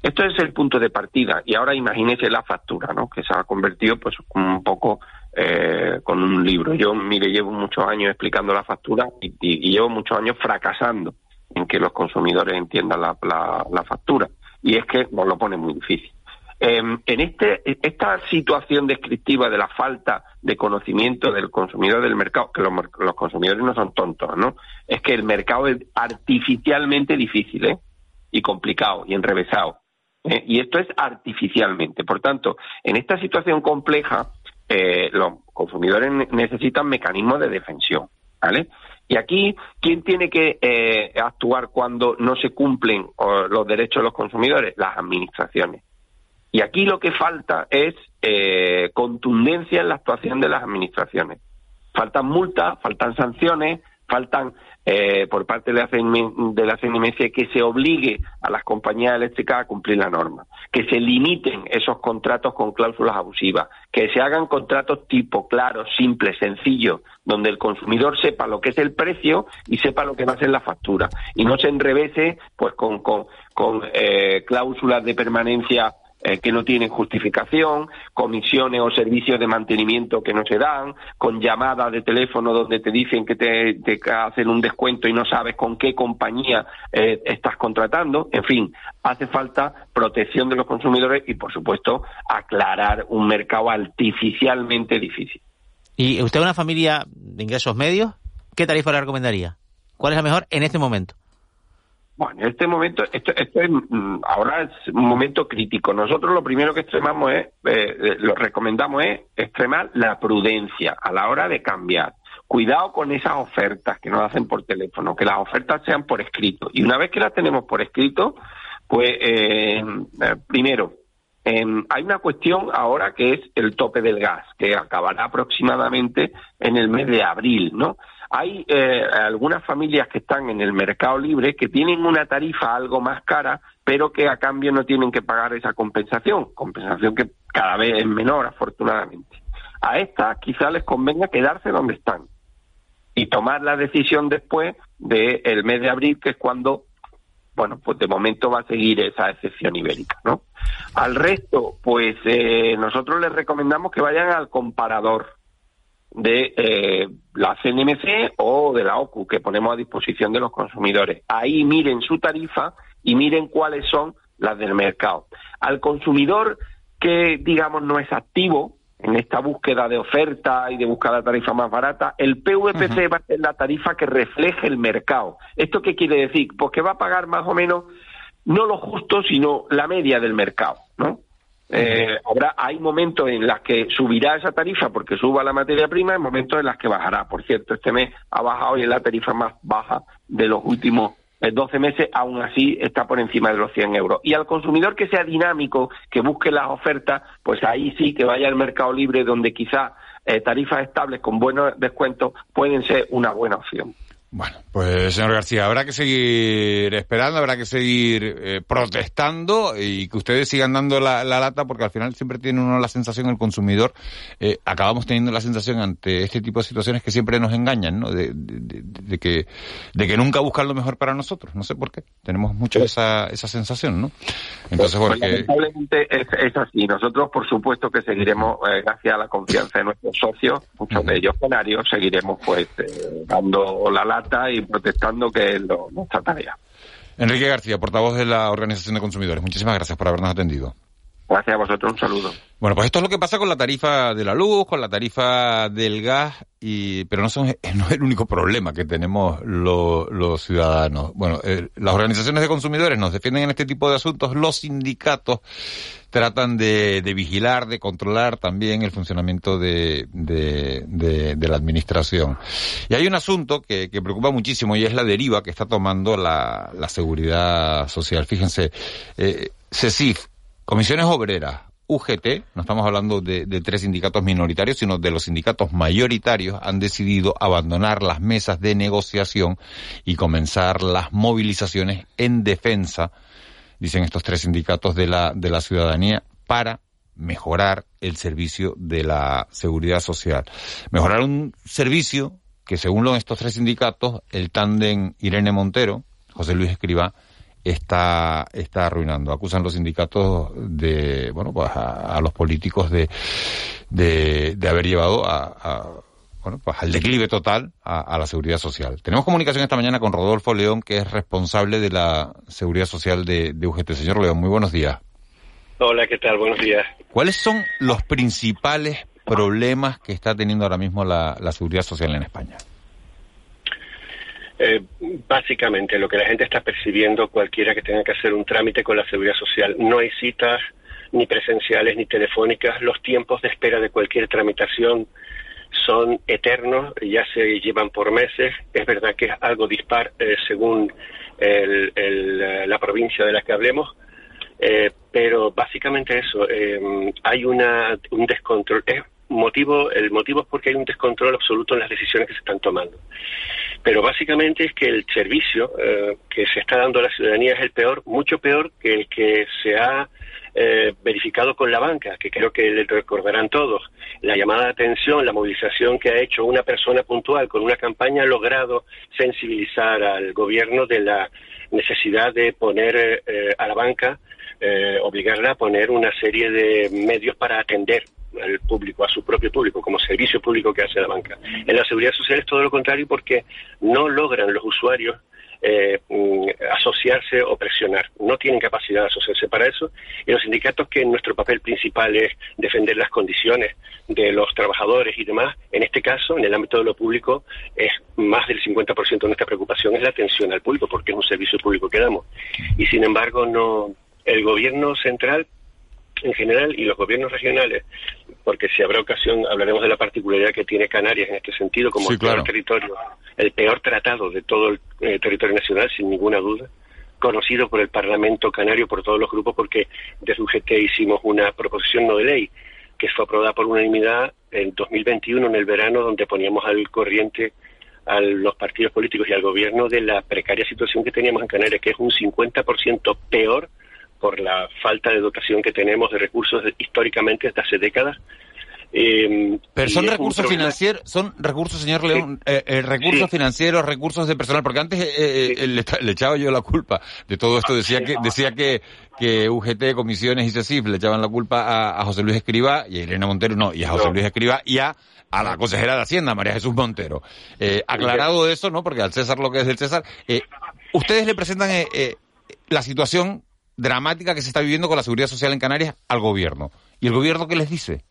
Esto es el punto de partida. Y ahora imagínese la factura, ¿no? Que se ha convertido, pues, un poco eh, con un libro. Yo, mire, llevo muchos años explicando la factura y, llevo muchos años fracasando en que los consumidores entiendan la, la, la factura. Y es que nos lo pone muy difícil. Eh, en este, esta situación descriptiva de la falta de conocimiento del consumidor del mercado, que los, los, consumidores no son tontos, ¿no? Es que el mercado es artificialmente difícil, ¿eh? Y complicado y enrevesado. ¿eh? Y esto es artificialmente. Por tanto, en esta situación compleja, eh, los consumidores necesitan mecanismos de defensión, ¿vale? Y aquí, ¿quién tiene que eh, actuar cuando no se cumplen los derechos de los consumidores? Las administraciones. Y aquí lo que falta es eh, contundencia en la actuación de las administraciones. Faltan multas, faltan sanciones, faltan eh, por parte de la, de CNMC que se obligue a las compañías eléctricas a cumplir la norma, que se limiten esos contratos con cláusulas abusivas, que se hagan contratos tipo claros, simples, sencillos, donde el consumidor sepa lo que es el precio y sepa lo que va a ser la factura y no se enrevese pues con, con, con eh, cláusulas de permanencia eh, que no tienen justificación, comisiones o servicios de mantenimiento que no se dan, con llamadas de teléfono donde te dicen que te, te hacen un descuento y no sabes con qué compañía eh, estás contratando. En fin, hace falta protección de los consumidores y, por supuesto, aclarar un mercado artificialmente difícil. ¿Y usted una familia de ingresos medios? ¿Qué tarifa le recomendaría? ¿Cuál es la mejor en este momento? Bueno, en este momento, esto, esto es, ahora es un momento crítico. Nosotros lo primero que extremamos es, eh, lo recomendamos es extremar la prudencia a la hora de cambiar. Cuidado con esas ofertas que nos hacen por teléfono, que las ofertas sean por escrito. Y una vez que las tenemos por escrito, pues eh, primero, eh, hay una cuestión ahora que es el tope del gas, que acabará aproximadamente en el mes de abril, ¿no? Hay eh, algunas familias que están en el mercado libre que tienen una tarifa algo más cara, pero que a cambio no tienen que pagar esa compensación, compensación que cada vez es menor, afortunadamente. A estas quizá les convenga quedarse donde están y tomar la decisión después del de mes de abril, que es cuando, bueno, pues de momento va a seguir esa excepción ibérica, ¿no? Al resto, pues eh, nosotros les recomendamos que vayan al comparador de eh, la CNMC o de la OCU que ponemos a disposición de los consumidores. Ahí miren su tarifa y miren cuáles son las del mercado. Al consumidor que, digamos, no es activo en esta búsqueda de oferta y de buscar la tarifa más barata, el PVPC uh -huh. va a ser la tarifa que refleje el mercado. ¿Esto qué quiere decir? Pues que va a pagar más o menos no lo justo, sino la media del mercado, ¿no? Eh, habrá, hay momentos en los que subirá esa tarifa porque suba la materia prima, y momentos en los que bajará. Por cierto, este mes ha bajado y es la tarifa más baja de los últimos 12 meses, aún así está por encima de los 100 euros. Y al consumidor que sea dinámico, que busque las ofertas, pues ahí sí que vaya al mercado libre donde quizá eh, tarifas estables con buenos descuentos pueden ser una buena opción. Bueno, pues señor García, habrá que seguir esperando, habrá que seguir eh, protestando y que ustedes sigan dando la, lata porque al final siempre tiene uno la sensación, el consumidor, eh, acabamos teniendo la sensación ante este tipo de situaciones que siempre nos engañan, ¿no? De, que, de que nunca buscan lo mejor para nosotros, no sé por qué, tenemos mucho esa, esa sensación, ¿no? Entonces, bueno, pues, lamentablemente es, así, nosotros por supuesto que seguiremos, eh, gracias a la confianza de nuestros socios, muchos de ellos canarios, seguiremos pues dando la lata y protestando, que es lo, nuestra tarea. Enrique García, portavoz de la Organización de Consumidores, muchísimas gracias por habernos atendido. Gracias a vosotros, un saludo. Bueno, pues esto es lo que pasa con la tarifa de la luz, con la tarifa del gas, y pero no, son, es el único problema que tenemos los ciudadanos. Bueno, eh, las organizaciones de consumidores nos defienden en este tipo de asuntos, los sindicatos tratan de, vigilar, de controlar también el funcionamiento de, la administración. Y hay un asunto que, preocupa muchísimo y es la deriva que está tomando la, seguridad social. Fíjense, eh, CECIF, Comisiones Obreras, UGT, no estamos hablando de, tres sindicatos minoritarios, sino de los sindicatos mayoritarios, han decidido abandonar las mesas de negociación y comenzar las movilizaciones en defensa, dicen estos tres sindicatos de la, de la ciudadanía, para mejorar el servicio de la seguridad social. Mejorar un servicio que, según estos tres sindicatos, el tándem Irene Montero, José Luis Escribá, está, está arruinando. Acusan los sindicatos de, bueno, pues a, los políticos de, de, haber llevado a, bueno, pues al declive total a, la seguridad social. Tenemos comunicación esta mañana con Rodolfo León, que es responsable de la seguridad social de, de UGT. Señor León, muy buenos días. Hola, ¿qué tal? Buenos días. ¿Cuáles son los principales problemas que está teniendo ahora mismo la, la seguridad social en España? Eh, básicamente lo que la gente está percibiendo, cualquiera que tenga que hacer un trámite con la seguridad social, no hay citas ni presenciales ni telefónicas, los tiempos de espera de cualquier tramitación son eternos, ya se llevan por meses, es verdad que es algo dispar eh, según la provincia de la que hablemos, eh, pero básicamente eso, hay una, un descontrol, es motivo, el motivo es porque hay un descontrol absoluto en las decisiones que se están tomando. Pero básicamente es que el servicio eh, que se está dando a la ciudadanía es el peor, mucho peor que el que se ha eh, verificado con la banca, que creo que le recordarán todos. La llamada de atención, la movilización que ha hecho una persona puntual con una campaña ha logrado sensibilizar al gobierno de la necesidad de poner eh, a la banca, obligarla a poner una serie de medios para atender al público, a su propio público, como servicio público que hace la banca. En la seguridad social es todo lo contrario porque no logran los usuarios eh, mm, asociarse o presionar. No tienen capacidad de asociarse para eso. Y los sindicatos, que nuestro papel principal es defender las condiciones de los trabajadores y demás, en este caso, en el ámbito de lo público, es más del 50% de nuestra preocupación es la atención al público, porque es un servicio público que damos. Y sin embargo, no, el gobierno central en general y los gobiernos regionales, porque si habrá ocasión hablaremos de la particularidad que tiene Canarias en este sentido como el peor territorio, el peor tratado de todo el eh, territorio nacional, sin ninguna duda, conocido por el Parlamento canario, por todos los grupos, porque desde UGT hicimos una proposición no de ley que fue aprobada por unanimidad en 2021, en el verano, donde poníamos al corriente a los partidos políticos y al gobierno de la precaria situación que teníamos en Canarias, que es un 50% peor por la falta de dotación que tenemos de recursos históricamente desde hace décadas. Eh, Pero son recursos financieros, son recursos, señor León, eh, eh, recursos financieros, recursos de personal, porque antes le, echaba yo la culpa de todo esto, decía que decía que, que UGT, comisiones y CECIF le echaban la culpa a, José Luis Escriba y a Elena Montero no, y a José Luis Escriba y a, a la consejera de Hacienda, María Jesús Montero. aclarado eso, ¿no? Porque al César lo que es del César, ustedes le presentan la situación dramática que se está viviendo con la seguridad social en Canarias al gobierno. ¿Y el gobierno qué les dice?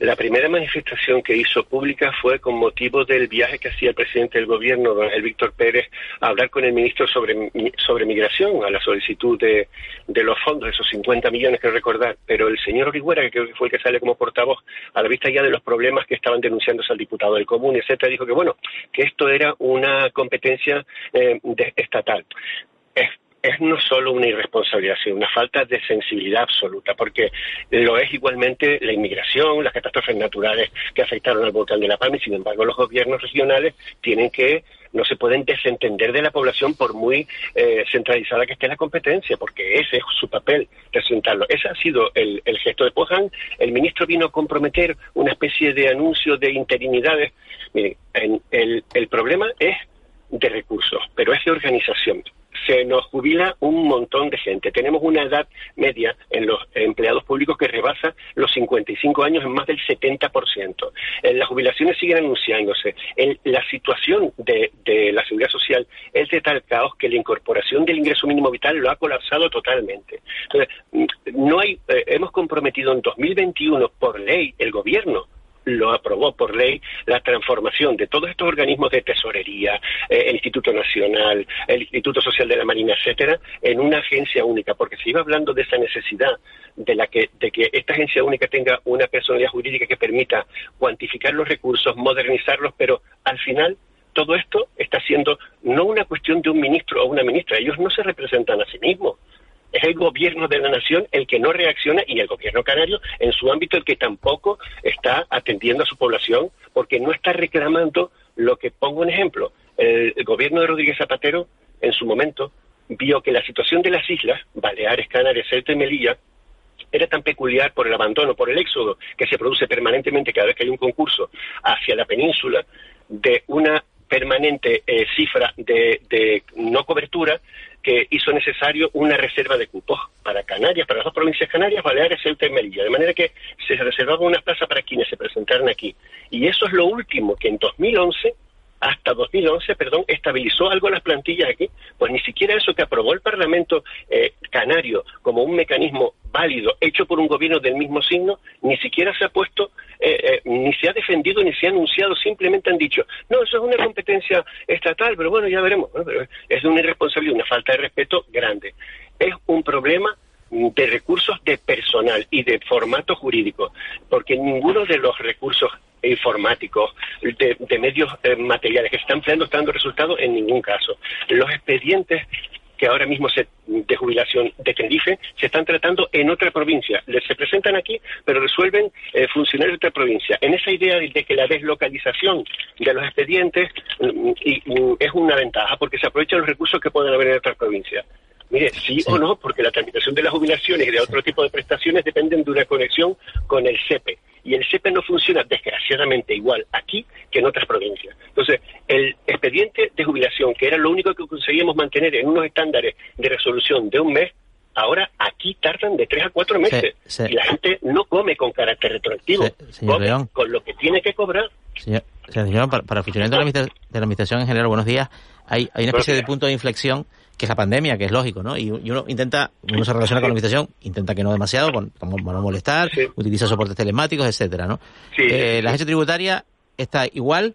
La primera manifestación que hizo pública fue con motivo del viaje que hacía el presidente del gobierno, don el Víctor Pérez, a hablar con el ministro sobre, sobre migración, a la solicitud de, de los fondos, esos 50 millones que recordar. Pero el señor Orihuela, que creo que fue el que sale como portavoz, a la vista ya de los problemas que estaban denunciándose al diputado del común, etcétera, dijo que bueno, que esto era una competencia eh, de, estatal. Es no solo una irresponsabilidad, sino una falta de sensibilidad absoluta, porque lo es igualmente la inmigración, las catástrofes naturales que afectaron al volcán de La Palma, y sin embargo los gobiernos regionales tienen que no se pueden desentender de la población por muy eh, centralizada que esté la competencia, porque ese es su papel, presentarlo. Ese ha sido el, gesto de Pojan. El ministro vino a comprometer una especie de anuncio de interinidades. Miren, el, el problema es de recursos, pero es de organización se nos jubila un montón de gente. Tenemos una edad media en los empleados públicos que rebasa los 55 años en más del 70%. Eh, las jubilaciones siguen anunciándose. la situación de, la seguridad social es de tal caos que la incorporación del ingreso mínimo vital lo ha colapsado totalmente. Entonces, mm, no hay, eh, hemos comprometido en 2021 por ley el gobierno lo aprobó por ley la transformación de todos estos organismos de tesorería, eh, el Instituto Nacional, el Instituto Social de la Marina, etcétera, en una agencia única, porque se iba hablando de esa necesidad de la que de que esta agencia única tenga una personalidad jurídica que permita cuantificar los recursos, modernizarlos, pero al final todo esto está siendo no una cuestión de un ministro o una ministra, ellos no se representan a sí mismos, es el gobierno de la nación el que no reacciona y el gobierno canario en su ámbito el que tampoco está atendiendo a su población porque no está reclamando lo que pongo un ejemplo. El, gobierno de Rodríguez Zapatero en su momento vio que la situación de las islas, Baleares, Canarias, Celta y Melilla, era tan peculiar por el abandono, por el éxodo que se produce permanentemente cada vez que hay un concurso hacia la península de una permanente eh, cifra de, no cobertura que hizo necesario una reserva de cupos para Canarias, para las dos provincias canarias, Baleares, Ceuta y Melilla, de manera que se reservaba una plaza para quienes se presentaran aquí. Y eso es lo último que en 2011 hasta 2011, perdón, estabilizó algo las plantillas aquí, pues ni siquiera eso que aprobó el Parlamento eh, canario como un mecanismo válido, hecho por un gobierno del mismo signo, ni siquiera se ha puesto, eh, eh, ni se ha defendido, ni se ha anunciado, simplemente han dicho, no, eso es una competencia estatal, pero bueno, ya veremos. es de una irresponsabilidad, una falta de respeto grande. Es un problema de recursos de personal y de formato jurídico, porque ninguno de los recursos informáticos, de, medios eh, materiales que se están empleando están dando resultados en ningún caso. Los expedientes que ahora mismo se, de jubilación de Tenerife se están tratando en otra provincia. Se presentan aquí, pero resuelven eh, funcionarios de otra provincia. En esa idea de, que la deslocalización de los expedientes mm, mm, es una ventaja, porque se aprovechan los recursos que pueden haber en otra provincia. Mire, sí, o no, porque la tramitación de las jubilaciones y de otro tipo de prestaciones dependen de una conexión con el SEPE. Y el SEPE no funciona, desgraciadamente, igual aquí que en otras provincias. Entonces, el expediente de jubilación, que era lo único que conseguíamos mantener en unos estándares de resolución de un mes, ahora aquí tardan de tres a cuatro meses. Y la gente no come con carácter retroactivo, come con lo que tiene que cobrar. Señor, señor para, para el funcionamiento de la, administración en general, buenos días, hay, hay una especie de punto de inflexión que es la pandemia, que es lógico, ¿no? Y, uno intenta, uno se relaciona con la administración, intenta que no demasiado, con, como no molestar, utiliza soportes telemáticos, etcétera, ¿no? Eh, la agencia tributaria está igual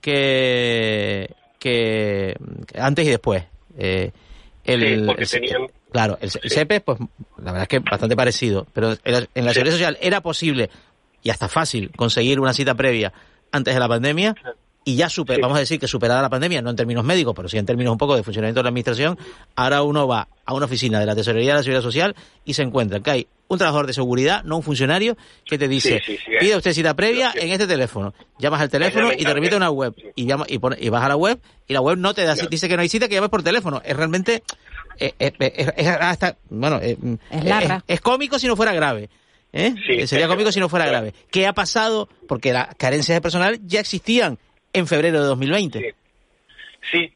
que, que antes y después. Eh, el, Claro, el, CEPE, pues la verdad es que bastante parecido, pero en la seguridad social era posible y hasta fácil conseguir una cita previa antes de la pandemia y ya super, vamos a decir que superada la pandemia, no en términos médicos, pero sí en términos un poco de funcionamiento de la administración, ahora uno va a una oficina de la Tesorería de la Seguridad Social y se encuentra que hay un trabajador de seguridad, no un funcionario, que te dice, pide usted cita previa en este teléfono. Llamas al teléfono y te remite a una web. Y, llama, y, y, vas a la web y la web no te da, dice que no hay cita, que llames por teléfono. Es realmente, eh, eh, eh, es, hasta, bueno, es, es, cómico si no fuera grave. Sería cómico si no fuera grave. ¿Qué ha pasado? Porque las carencias de personal ya existían en febrero de 2020. Sí,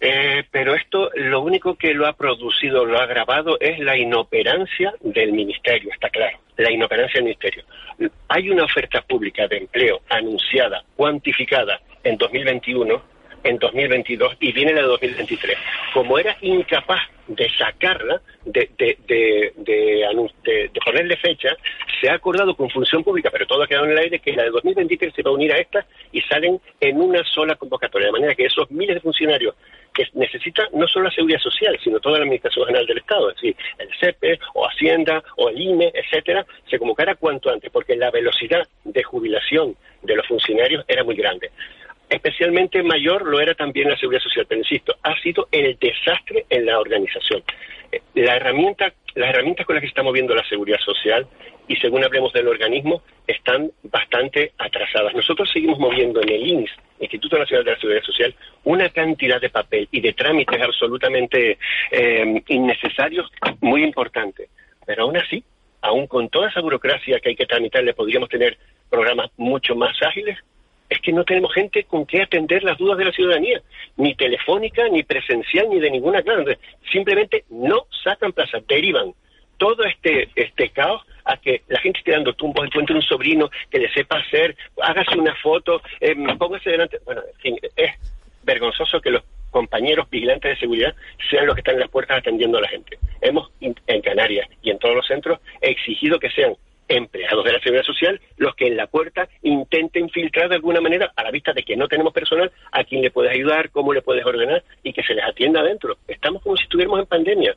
eh, pero esto lo único que lo ha producido, lo ha agravado, es la inoperancia del Ministerio, está claro, la inoperancia del Ministerio. Hay una oferta pública de empleo anunciada, cuantificada en 2021 en 2022 y viene la de 2023. Como era incapaz de sacarla, de, de, de, de, ponerle fecha, se ha acordado con función pública, pero todo ha quedado en el aire, que la de 2023 se va a unir a esta y salen en una sola convocatoria. De manera que esos miles de funcionarios que necesitan no solo la seguridad social, sino toda la Administración General del Estado, es decir, el CEPE o Hacienda o el INE, etcétera, se convocara cuanto antes, porque la velocidad de jubilación de los funcionarios era muy grande especialmente mayor lo era también la seguridad social, pero insisto, ha sido el desastre en la organización. Eh, la herramienta, las herramientas con las que estamos viendo la seguridad social, y según hablemos del organismo, están bastante atrasadas. Nosotros seguimos moviendo en el INS, Instituto Nacional de la Seguridad Social, una cantidad de papel y de trámites absolutamente eh, innecesarios muy importante. Pero aún así, aún con toda esa burocracia que hay que tramitar, le podríamos tener programas mucho más ágiles es que no tenemos gente con que atender las dudas de la ciudadanía, ni telefónica, ni presencial, ni de ninguna clase. simplemente no sacan plaza, derivan todo este, este caos a que la gente esté dando tumbos, encuentre un sobrino que le sepa hacer, hágase una foto, eh, póngase delante. Bueno, en fin, es vergonzoso que los compañeros vigilantes de seguridad sean los que están en las puertas atendiendo a la gente. Hemos, en Canarias y en todos los centros, exigido que sean empleados de la seguridad social los que en la puerta intenten filtrar de alguna manera a la vista de que no tenemos personal a quién le puedes ayudar, cómo le puedes ordenar y que se les atienda adentro. Estamos como si estuviéramos en pandemia.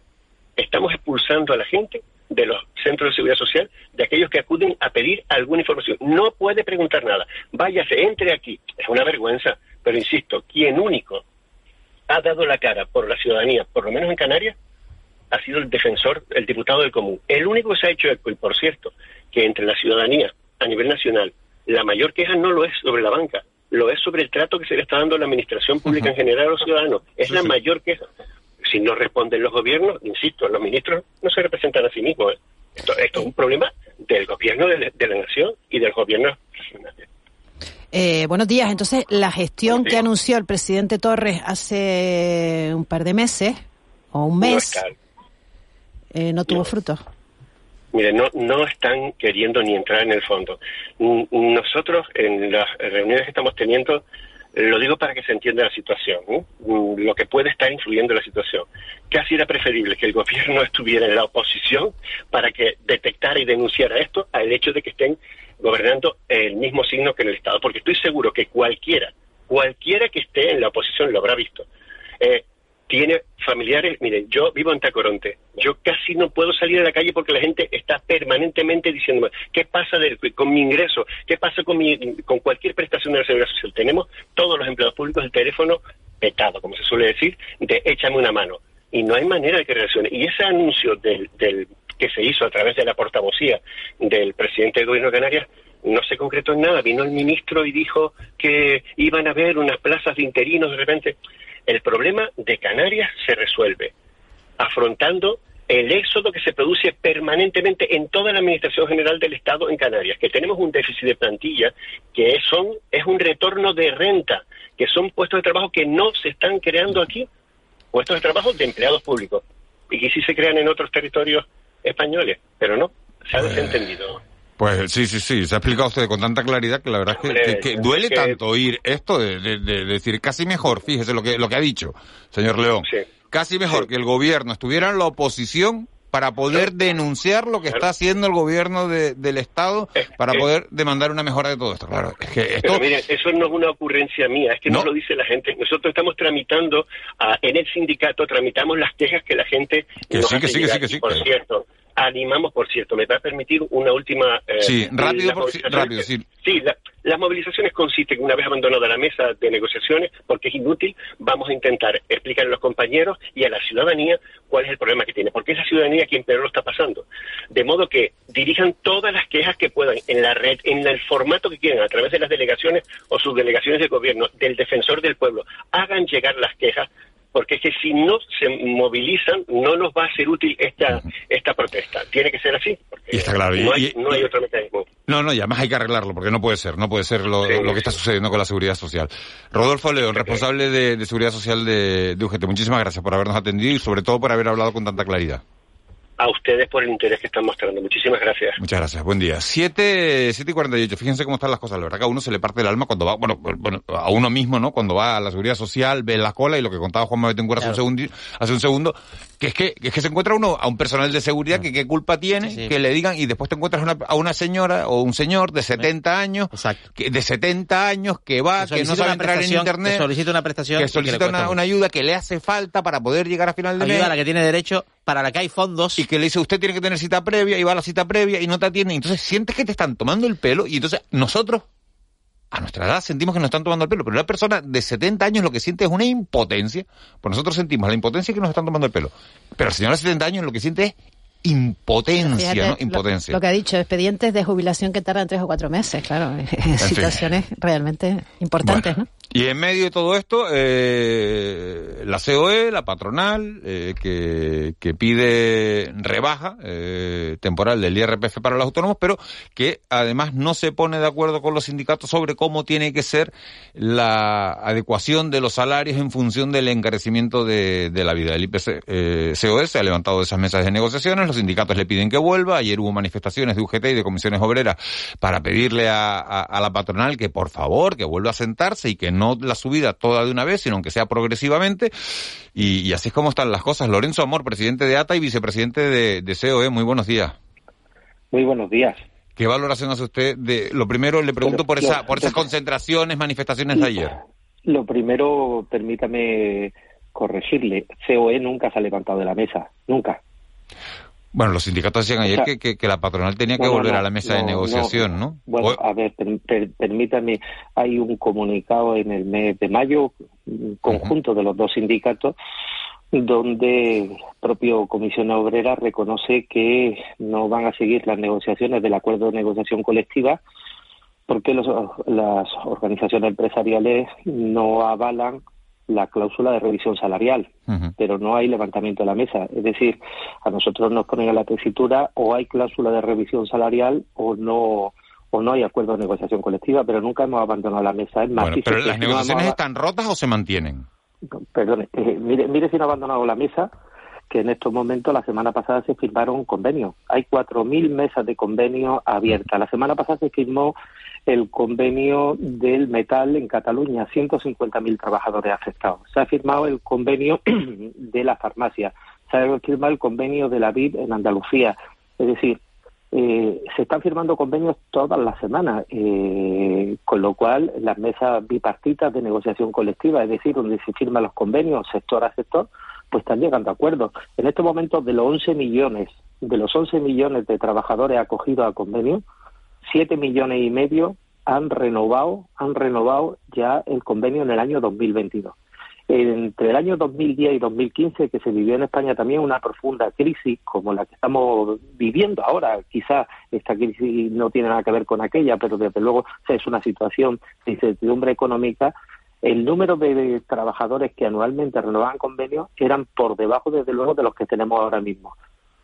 Estamos expulsando a la gente de los centros de seguridad social, de aquellos que acuden a pedir alguna información. No puede preguntar nada. Váyase, entre aquí. Es una vergüenza, pero insisto, quien único ha dado la cara por la ciudadanía, por lo menos en Canarias, ha sido el defensor, el diputado del común. El único que se ha hecho eco, y por cierto, que entre la ciudadanía a nivel nacional, la mayor queja no lo es sobre la banca, lo es sobre el trato que se le está dando a la administración pública en general a los ciudadanos. Es la mayor queja. Si no responden los gobiernos, insisto, los ministros no se representan a sí mismos. ¿eh? Esto, es un problema del gobierno de, la nación y del gobierno regionales. Eh, buenos días. Entonces, la gestión que anunció el presidente Torres hace un par de meses o un mes eh, no tuvo fruto. Mire, no, no están queriendo ni entrar en el fondo. Nosotros, en las reuniones que estamos teniendo, lo digo para que se entienda la situación, lo que puede estar influyendo en la situación. Casi era preferible que el gobierno estuviera en la oposición para que detectara y denunciara esto al hecho de que estén gobernando el mismo signo que en el Estado, porque estoy seguro que cualquiera, cualquiera que esté en la oposición lo habrá visto. Eh, tiene familiares, miren, yo vivo en Tacoronte, yo casi no puedo salir a la calle porque la gente está permanentemente diciéndome, ¿qué pasa con mi ingreso? ¿Qué pasa con, mi, con cualquier prestación de la seguridad social? Tenemos todos los empleados públicos el teléfono petado, como se suele decir, de échame una mano. Y no hay manera de que reaccione. Y ese anuncio del, del que se hizo a través de la portavocía del presidente del gobierno de Canarias no se concretó en nada. Vino el ministro y dijo que iban a haber unas plazas de interinos de repente. El problema de Canarias se resuelve afrontando el éxodo que se produce permanentemente en toda la Administración General del Estado en Canarias, que tenemos un déficit de plantilla que son, es un retorno de renta, que son puestos de trabajo que no se están creando aquí, puestos de trabajo de empleados públicos, y que sí se crean en otros territorios españoles, pero no, se ha desentendido. Pues sí, sí, sí, se ha explicado usted con tanta claridad que la verdad es que, duele tanto oír esto de, decir casi mejor, fíjese lo que, lo que ha dicho, señor León, casi mejor que el gobierno estuviera en la oposición para poder denunciar lo que está haciendo el gobierno del Estado para poder demandar una mejora de todo esto. Claro, es que esto... Pero miren, eso no es una ocurrencia mía, es que no, lo dice la gente. Nosotros estamos tramitando, en el sindicato, tramitamos las quejas que la gente... Que sí, que sí, que sí, que sí. Por cierto, animamos, por cierto, me va a permitir una última... Eh, sí, rápido, rápido, sí. Sí, las movilizaciones consisten, una vez abandonada la mesa de negociaciones, porque es inútil, vamos a intentar explicar a los compañeros y a la ciudadanía cuál es el problema que tiene, porque es la ciudadanía quien peor lo está pasando. De modo que dirijan todas las quejas que puedan en la red, en el formato que quieran, a través de las delegaciones o sus delegaciones de gobierno, del defensor del pueblo, hagan llegar las quejas porque es que si no se movilizan no nos va a ser útil esta esta protesta. Tiene que ser así, porque y está claro. no, hay, no hay otro mecanismo. No, no, y además hay que arreglarlo, porque no puede ser, no puede ser lo, que está sucediendo con la seguridad social. Rodolfo León, responsable de, Seguridad Social de, de UGT, muchísimas gracias por habernos atendido y sobre todo por haber hablado con tanta claridad a ustedes por el interés que están mostrando. Muchísimas gracias. Muchas gracias. Buen día. 7, siete y 48. Fíjense cómo están las cosas. La verdad que a uno se le parte el alma cuando va, bueno, bueno a uno mismo, ¿no? Cuando va a la seguridad social, ve la cola y lo que contaba Juan hace, un segundo, hace un segundo, que es que, que es que se encuentra uno a un personal de seguridad que qué culpa tiene, que le digan, y después te encuentras una- a una señora o un señor de 70 años, que, de 70 años que va, Que que no sabe entrar en internet, que solicita una prestación que solicita una, ayuda que le hace falta para poder llegar a final de mes. Ayuda a la que tiene derecho, para la que hay fondos. Y que le dice, usted tiene que tener cita previa, y va a la cita previa y no te atienden. Entonces sientes que te están tomando el pelo, y entonces nosotros, a nuestra edad, sentimos que nos están tomando el pelo, pero la persona de 70 años lo que siente es una impotencia, pues nosotros sentimos la impotencia que nos están tomando el pelo. Pero el señor de 70 años lo que siente es impotencia, Fíjate, ¿no? lo- Impotencia. Lo, que ha dicho, expedientes de jubilación que tardan tres o cuatro meses, claro, en situaciones realmente importantes, ¿no? Y en medio de todo esto, eh, la COE, la patronal, eh, que, pide rebaja eh, temporal del IRPF para los autónomos, pero que además no se pone de acuerdo con los sindicatos sobre cómo tiene que ser la adecuación de los salarios en función del encarecimiento de, la vida. El IPC eh, COE se ha levantado de esas mesas de negociaciones, los sindicatos le piden que vuelva, ayer hubo manifestaciones de UGT y de comisiones obreras para pedirle a- a la patronal que por favor, que vuelva a sentarse y que no la subida toda de una vez, sino que sea progresivamente. Y, y así es como están las cosas. Lorenzo Amor, presidente de ATA y vicepresidente de, de COE, muy buenos días. Muy buenos días. ¿Qué valoración hace usted de lo primero? Le pregunto Pero, por esa, lo- por esas concentraciones, manifestaciones de ayer. Lo primero, permítame corregirle, COE nunca se ha levantado de la mesa, nunca. Bueno, los sindicatos decían ayer sea, que, que- que la patronal tenía que No, volver no, a la mesa de negociación, ¿no? Bueno, O- a ver, per- per- permítame, hay un comunicado en el mes de mayo conjunto de los dos sindicatos donde el propio Comisión Obrera reconoce que no van a seguir las negociaciones del acuerdo de negociación colectiva porque los- las organizaciones empresariales no avalan la cláusula de revisión salarial, pero no hay levantamiento de la mesa. Es decir, a nosotros nos ponen a la tesitura o hay cláusula de revisión salarial o no o no hay acuerdo de negociación colectiva, pero nunca hemos abandonado la mesa. Es más, Bueno, dice pero las no negociaciones hemos- están rotas o se mantienen. Perdone, eh, mire, mire si no ha abandonado la mesa, que en estos momentos, la semana pasada se firmaron convenios. Hay 4.000 mesas de convenio abiertas. La semana pasada se firmó el convenio del metal en Cataluña, 150.000 trabajadores afectados. Se ha firmado el convenio de la farmacia. Se ha firmado el convenio de la VID en Andalucía. Es decir, eh, se están firmando convenios todas las semanas, eh, con lo cual las mesas bipartitas de negociación colectiva, es decir, donde se firman los convenios sector a sector, pues están llegando a acuerdos. En estos momentos, de los 11 millones, de los 11 millones de trabajadores acogidos a convenio, 7 millones y medio han renovado, han renovado ya el convenio en el año 2022 entre el año 2010 y 2015, que se vivió en España también una profunda crisis como la que estamos viviendo ahora. Quizá esta crisis no tiene nada que ver con aquella, pero desde luego es una situación de incertidumbre económica. El número de, trabajadores que anualmente renovaban convenios eran por debajo, desde luego, de los que tenemos ahora mismo.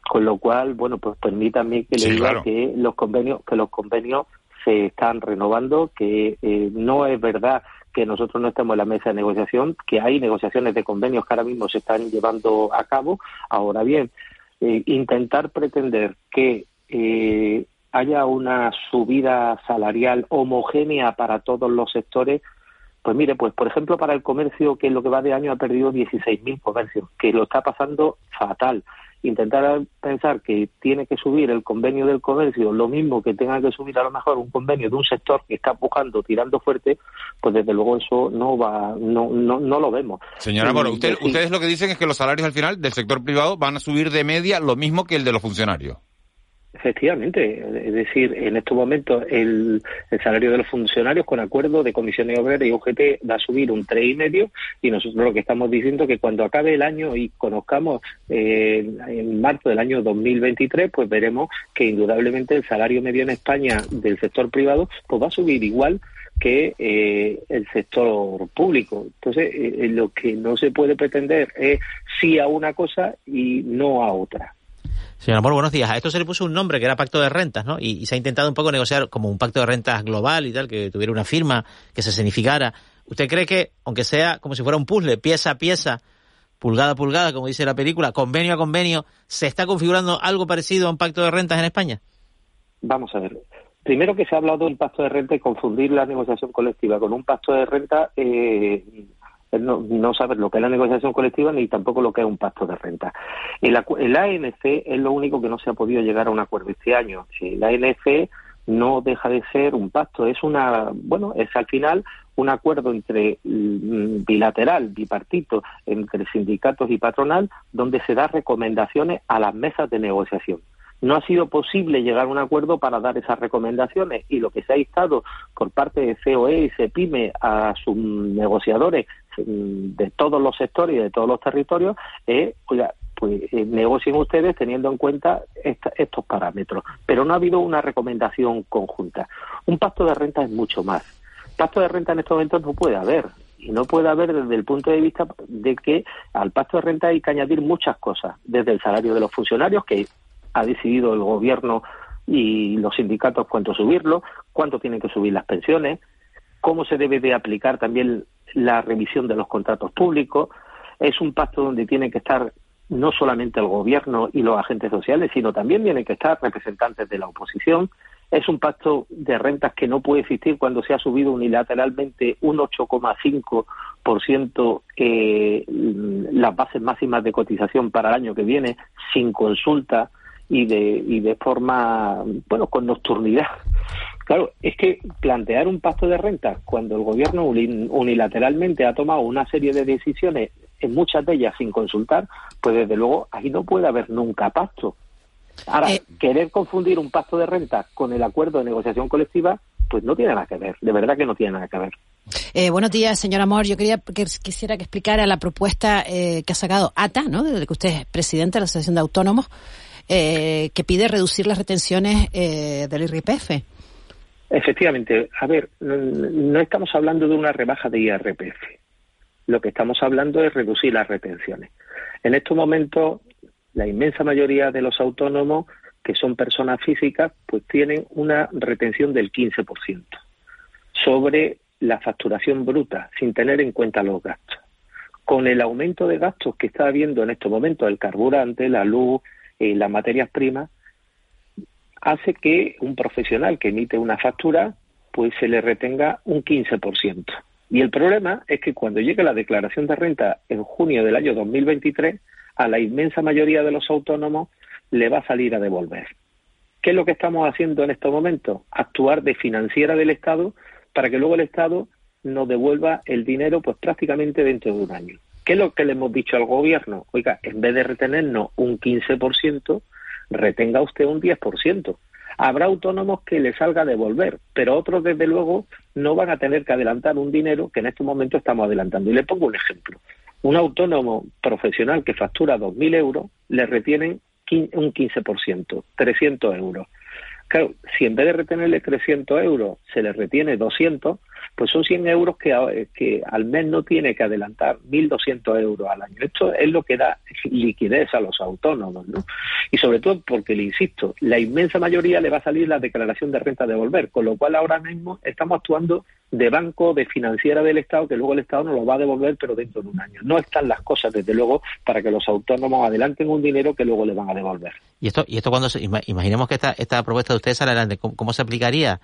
Con lo cual, bueno, pues permítanme que le Sí, diga claro. que los convenios, que los convenios se están renovando, que eh, no es verdad que nosotros no estemos en la mesa de negociación, que hay negociaciones de convenios que ahora mismo se están llevando a cabo. Ahora bien, eh, intentar pretender que eh, haya una subida salarial homogénea para todos los sectores, pues mire, pues por ejemplo para el comercio que en lo que va de año ha perdido 16.000 comercios, que lo está pasando fatal. Intentar pensar que tiene que subir el convenio del comercio lo mismo que tenga que subir a lo mejor un convenio de un sector que está empujando, tirando fuerte, pues desde luego eso no va, no, no, no lo vemos. Señora Y Moro, usted, decir- ustedes lo que dicen es que los salarios al final del sector privado van a subir de media lo mismo que el de los funcionarios. Efectivamente, es decir, en estos momentos el, el salario de los funcionarios con acuerdo de comisiones obreras y UGT va a subir un tres y medio y nosotros lo que estamos diciendo es que cuando acabe el año y conozcamos eh, en marzo del año 2023, pues veremos que indudablemente el salario medio en España del sector privado pues va a subir igual que eh, el sector público. Entonces, eh, lo que no se puede pretender es sí a una cosa y no a otra. Señor Amor, buenos días. A esto se le puso un nombre que era pacto de rentas, ¿no? Y, se ha intentado un poco negociar como un pacto de rentas global y tal, que tuviera una firma, que se significara. ¿Usted cree que, aunque sea como si fuera un puzzle, pieza a pieza, pulgada a pulgada, como dice la película, convenio a convenio, se está configurando algo parecido a un pacto de rentas en España? Vamos a ver. Primero que se ha hablado del pacto de renta y confundir la negociación colectiva con un pacto de renta eh, no, no saber lo que es la negociación colectiva ni tampoco lo que es un pacto de renta. El, el ANC es lo único que no se ha podido llegar a un acuerdo este año. El ANC no deja de ser un pacto, es una, bueno, es al final un acuerdo entre mm, bilateral, bipartito, entre sindicatos y patronal, donde se da recomendaciones a las mesas de negociación. No ha sido posible llegar a un acuerdo para dar esas recomendaciones y lo que se ha instado por parte de COE y CEPIME a sus negociadores de todos los sectores y de todos los territorios es, oiga, pues eh, negocien ustedes teniendo en cuenta estos parámetros. Pero no ha habido una recomendación conjunta. Un pacto de renta es mucho más. Pacto de renta en estos momentos no puede haber. Y no puede haber desde el punto de vista de que al pacto de renta hay que añadir muchas cosas, desde el salario de los funcionarios, que ha decidido el gobierno y los sindicatos cuánto subirlo, cuánto tienen que subir las pensiones, cómo se debe de aplicar también la revisión de los contratos públicos. Es un pacto donde tiene que estar no solamente el gobierno y los agentes sociales, sino también tienen que estar representantes de la oposición. Es un pacto de rentas que no puede existir cuando se ha subido unilateralmente un 8,5% eh, las bases máximas de cotización para el año que viene sin consulta y de, y de forma, bueno, con nocturnidad. Claro, es que plantear un pacto de renta cuando el gobierno unilateralmente ha tomado una serie de decisiones, en muchas de ellas sin consultar, pues desde luego ahí no puede haber nunca pacto. Ahora, eh, querer confundir un pacto de renta con el acuerdo de negociación colectiva, pues no tiene nada que ver, de verdad que no tiene nada que ver. Eh, buenos días, señor Amor. Yo quería que quisiera que explicara la propuesta eh, que ha sacado ATA, ¿no? Desde que usted es presidente de la Asociación de Autónomos, eh, que pide reducir las retenciones eh, del IRPF. Efectivamente, a ver, no estamos hablando de una rebaja de IRPF. Lo que estamos hablando es reducir las retenciones. En estos momentos, la inmensa mayoría de los autónomos, que son personas físicas, pues tienen una retención del 15% sobre la facturación bruta, sin tener en cuenta los gastos. Con el aumento de gastos que está habiendo en estos momentos, el carburante, la luz, eh, las materias primas, hace que un profesional que emite una factura, pues se le retenga un 15%. Y el problema es que cuando llegue la declaración de renta en junio del año 2023, a la inmensa mayoría de los autónomos le va a salir a devolver. ¿Qué es lo que estamos haciendo en estos momentos? Actuar de financiera del Estado para que luego el Estado nos devuelva el dinero pues prácticamente dentro de un año. ¿Qué es lo que le hemos dicho al gobierno? Oiga, en vez de retenernos un 15%, retenga usted un 10%. Habrá autónomos que le salga a devolver, pero otros, desde luego, no van a tener que adelantar un dinero que en este momento estamos adelantando. Y le pongo un ejemplo. Un autónomo profesional que factura 2.000 euros, le retienen un 15%, 300 euros. Claro, si en vez de retenerle 300 euros se le retiene 200, pues son 100 euros que, al mes no tiene que adelantar 1.200 euros al año. Esto es lo que da liquidez a los autónomos, ¿no? Y sobre todo porque, le insisto, la inmensa mayoría le va a salir la declaración de renta de devolver, con lo cual ahora mismo estamos actuando de banco, de financiera del Estado, que luego el Estado nos lo va a devolver, pero dentro de un año. No están las cosas, desde luego, para que los autónomos adelanten un dinero que luego le van a devolver. ¿Y esto, y esto cuando imaginemos que esta, esta propuesta de ustedes adelante, cómo se aplicaría?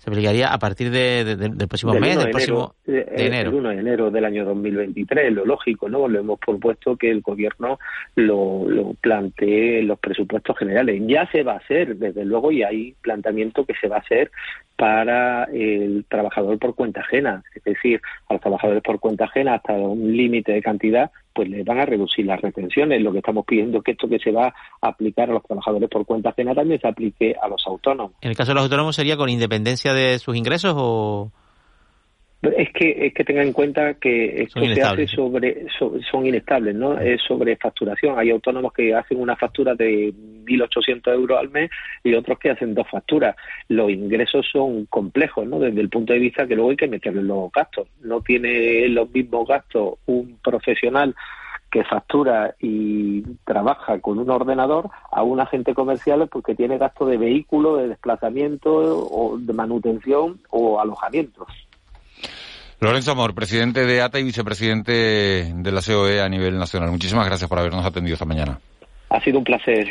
Se aplicaría a partir de, del próximo mes, del próximo de enero. El 1 de enero del año 2023, lo lógico, ¿no? Lo hemos propuesto que el gobierno lo, lo plantee en los presupuestos generales. Ya se va a hacer, desde luego, y hay planteamiento que se va a hacer para el trabajador por cuenta ajena, es decir, a los trabajadores por cuenta ajena hasta un límite de cantidad, pues les van a reducir las retenciones. Lo que estamos pidiendo es que esto que se va a aplicar a los trabajadores por cuenta ajena también se aplique a los autónomos. ¿En el caso de los autónomos sería con independencia de sus ingresos o...? Es que, es que tenga en cuenta que esto se hace sobre, son inestables, ¿no? Es sobre facturación. Hay autónomos que hacen una factura de 1.800 euros al mes y otros que hacen dos facturas. Los ingresos son complejos, ¿no? Desde el punto de vista que luego hay que meterle los gastos. No tiene los mismos gastos un profesional que factura y trabaja con un ordenador a un agente comercial porque tiene gasto de vehículo, de desplazamiento o de manutención o alojamientos. Lorenzo Amor, presidente de ATA y vicepresidente de la COE a nivel nacional. Muchísimas gracias por habernos atendido esta mañana. Ha sido un placer.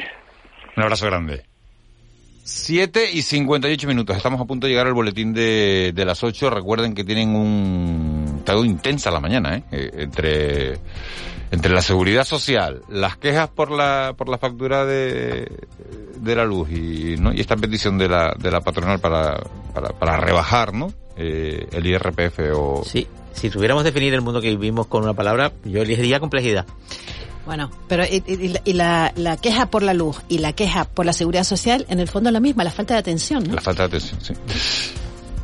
Un abrazo grande. Siete y cincuenta y ocho minutos. Estamos a punto de llegar al boletín de, de las ocho. Recuerden que tienen un estado intensa la mañana, ¿eh? Eh, entre, entre la seguridad social, las quejas por la, por la factura de, de la luz y, ¿no? y esta petición de la, de la patronal para, para, para rebajar, ¿no? Eh, el IRPF o... Sí, si tuviéramos definir el mundo que vivimos con una palabra, yo elegiría complejidad. Bueno, pero y, y- y la, la queja por la luz y la queja por la seguridad social, en el fondo es la misma, la falta de atención, ¿no? La falta de atención, sí.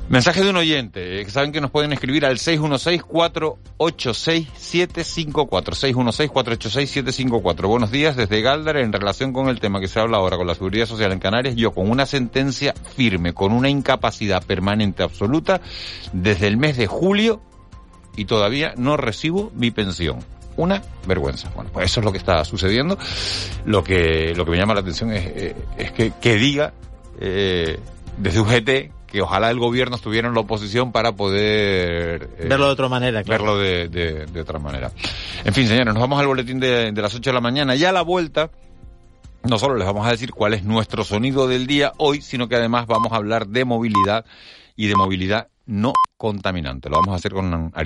Mensaje de un oyente, eh, que saben que nos pueden escribir al 616-486-754. 616-486-754. Buenos días, desde Galdar, en relación con el tema que se habla ahora con la seguridad social en Canarias, yo con una sentencia firme, con una incapacidad permanente absoluta, desde el mes de julio y todavía no recibo mi pensión. Una vergüenza. Bueno, pues eso es lo que está sucediendo. Lo que, lo que me llama la atención es, eh, es que, que diga eh, desde UGT que ojalá el gobierno estuviera en la oposición para poder eh, Verlo de otra manera, claro. verlo de, de- de otra manera. En fin, señores, nos vamos al boletín de, de las 8 de la mañana. Ya a la vuelta, no solo les vamos a decir cuál es nuestro sonido del día hoy, sino que además vamos a hablar de movilidad y de movilidad no contaminante. Lo vamos a hacer con Aridane.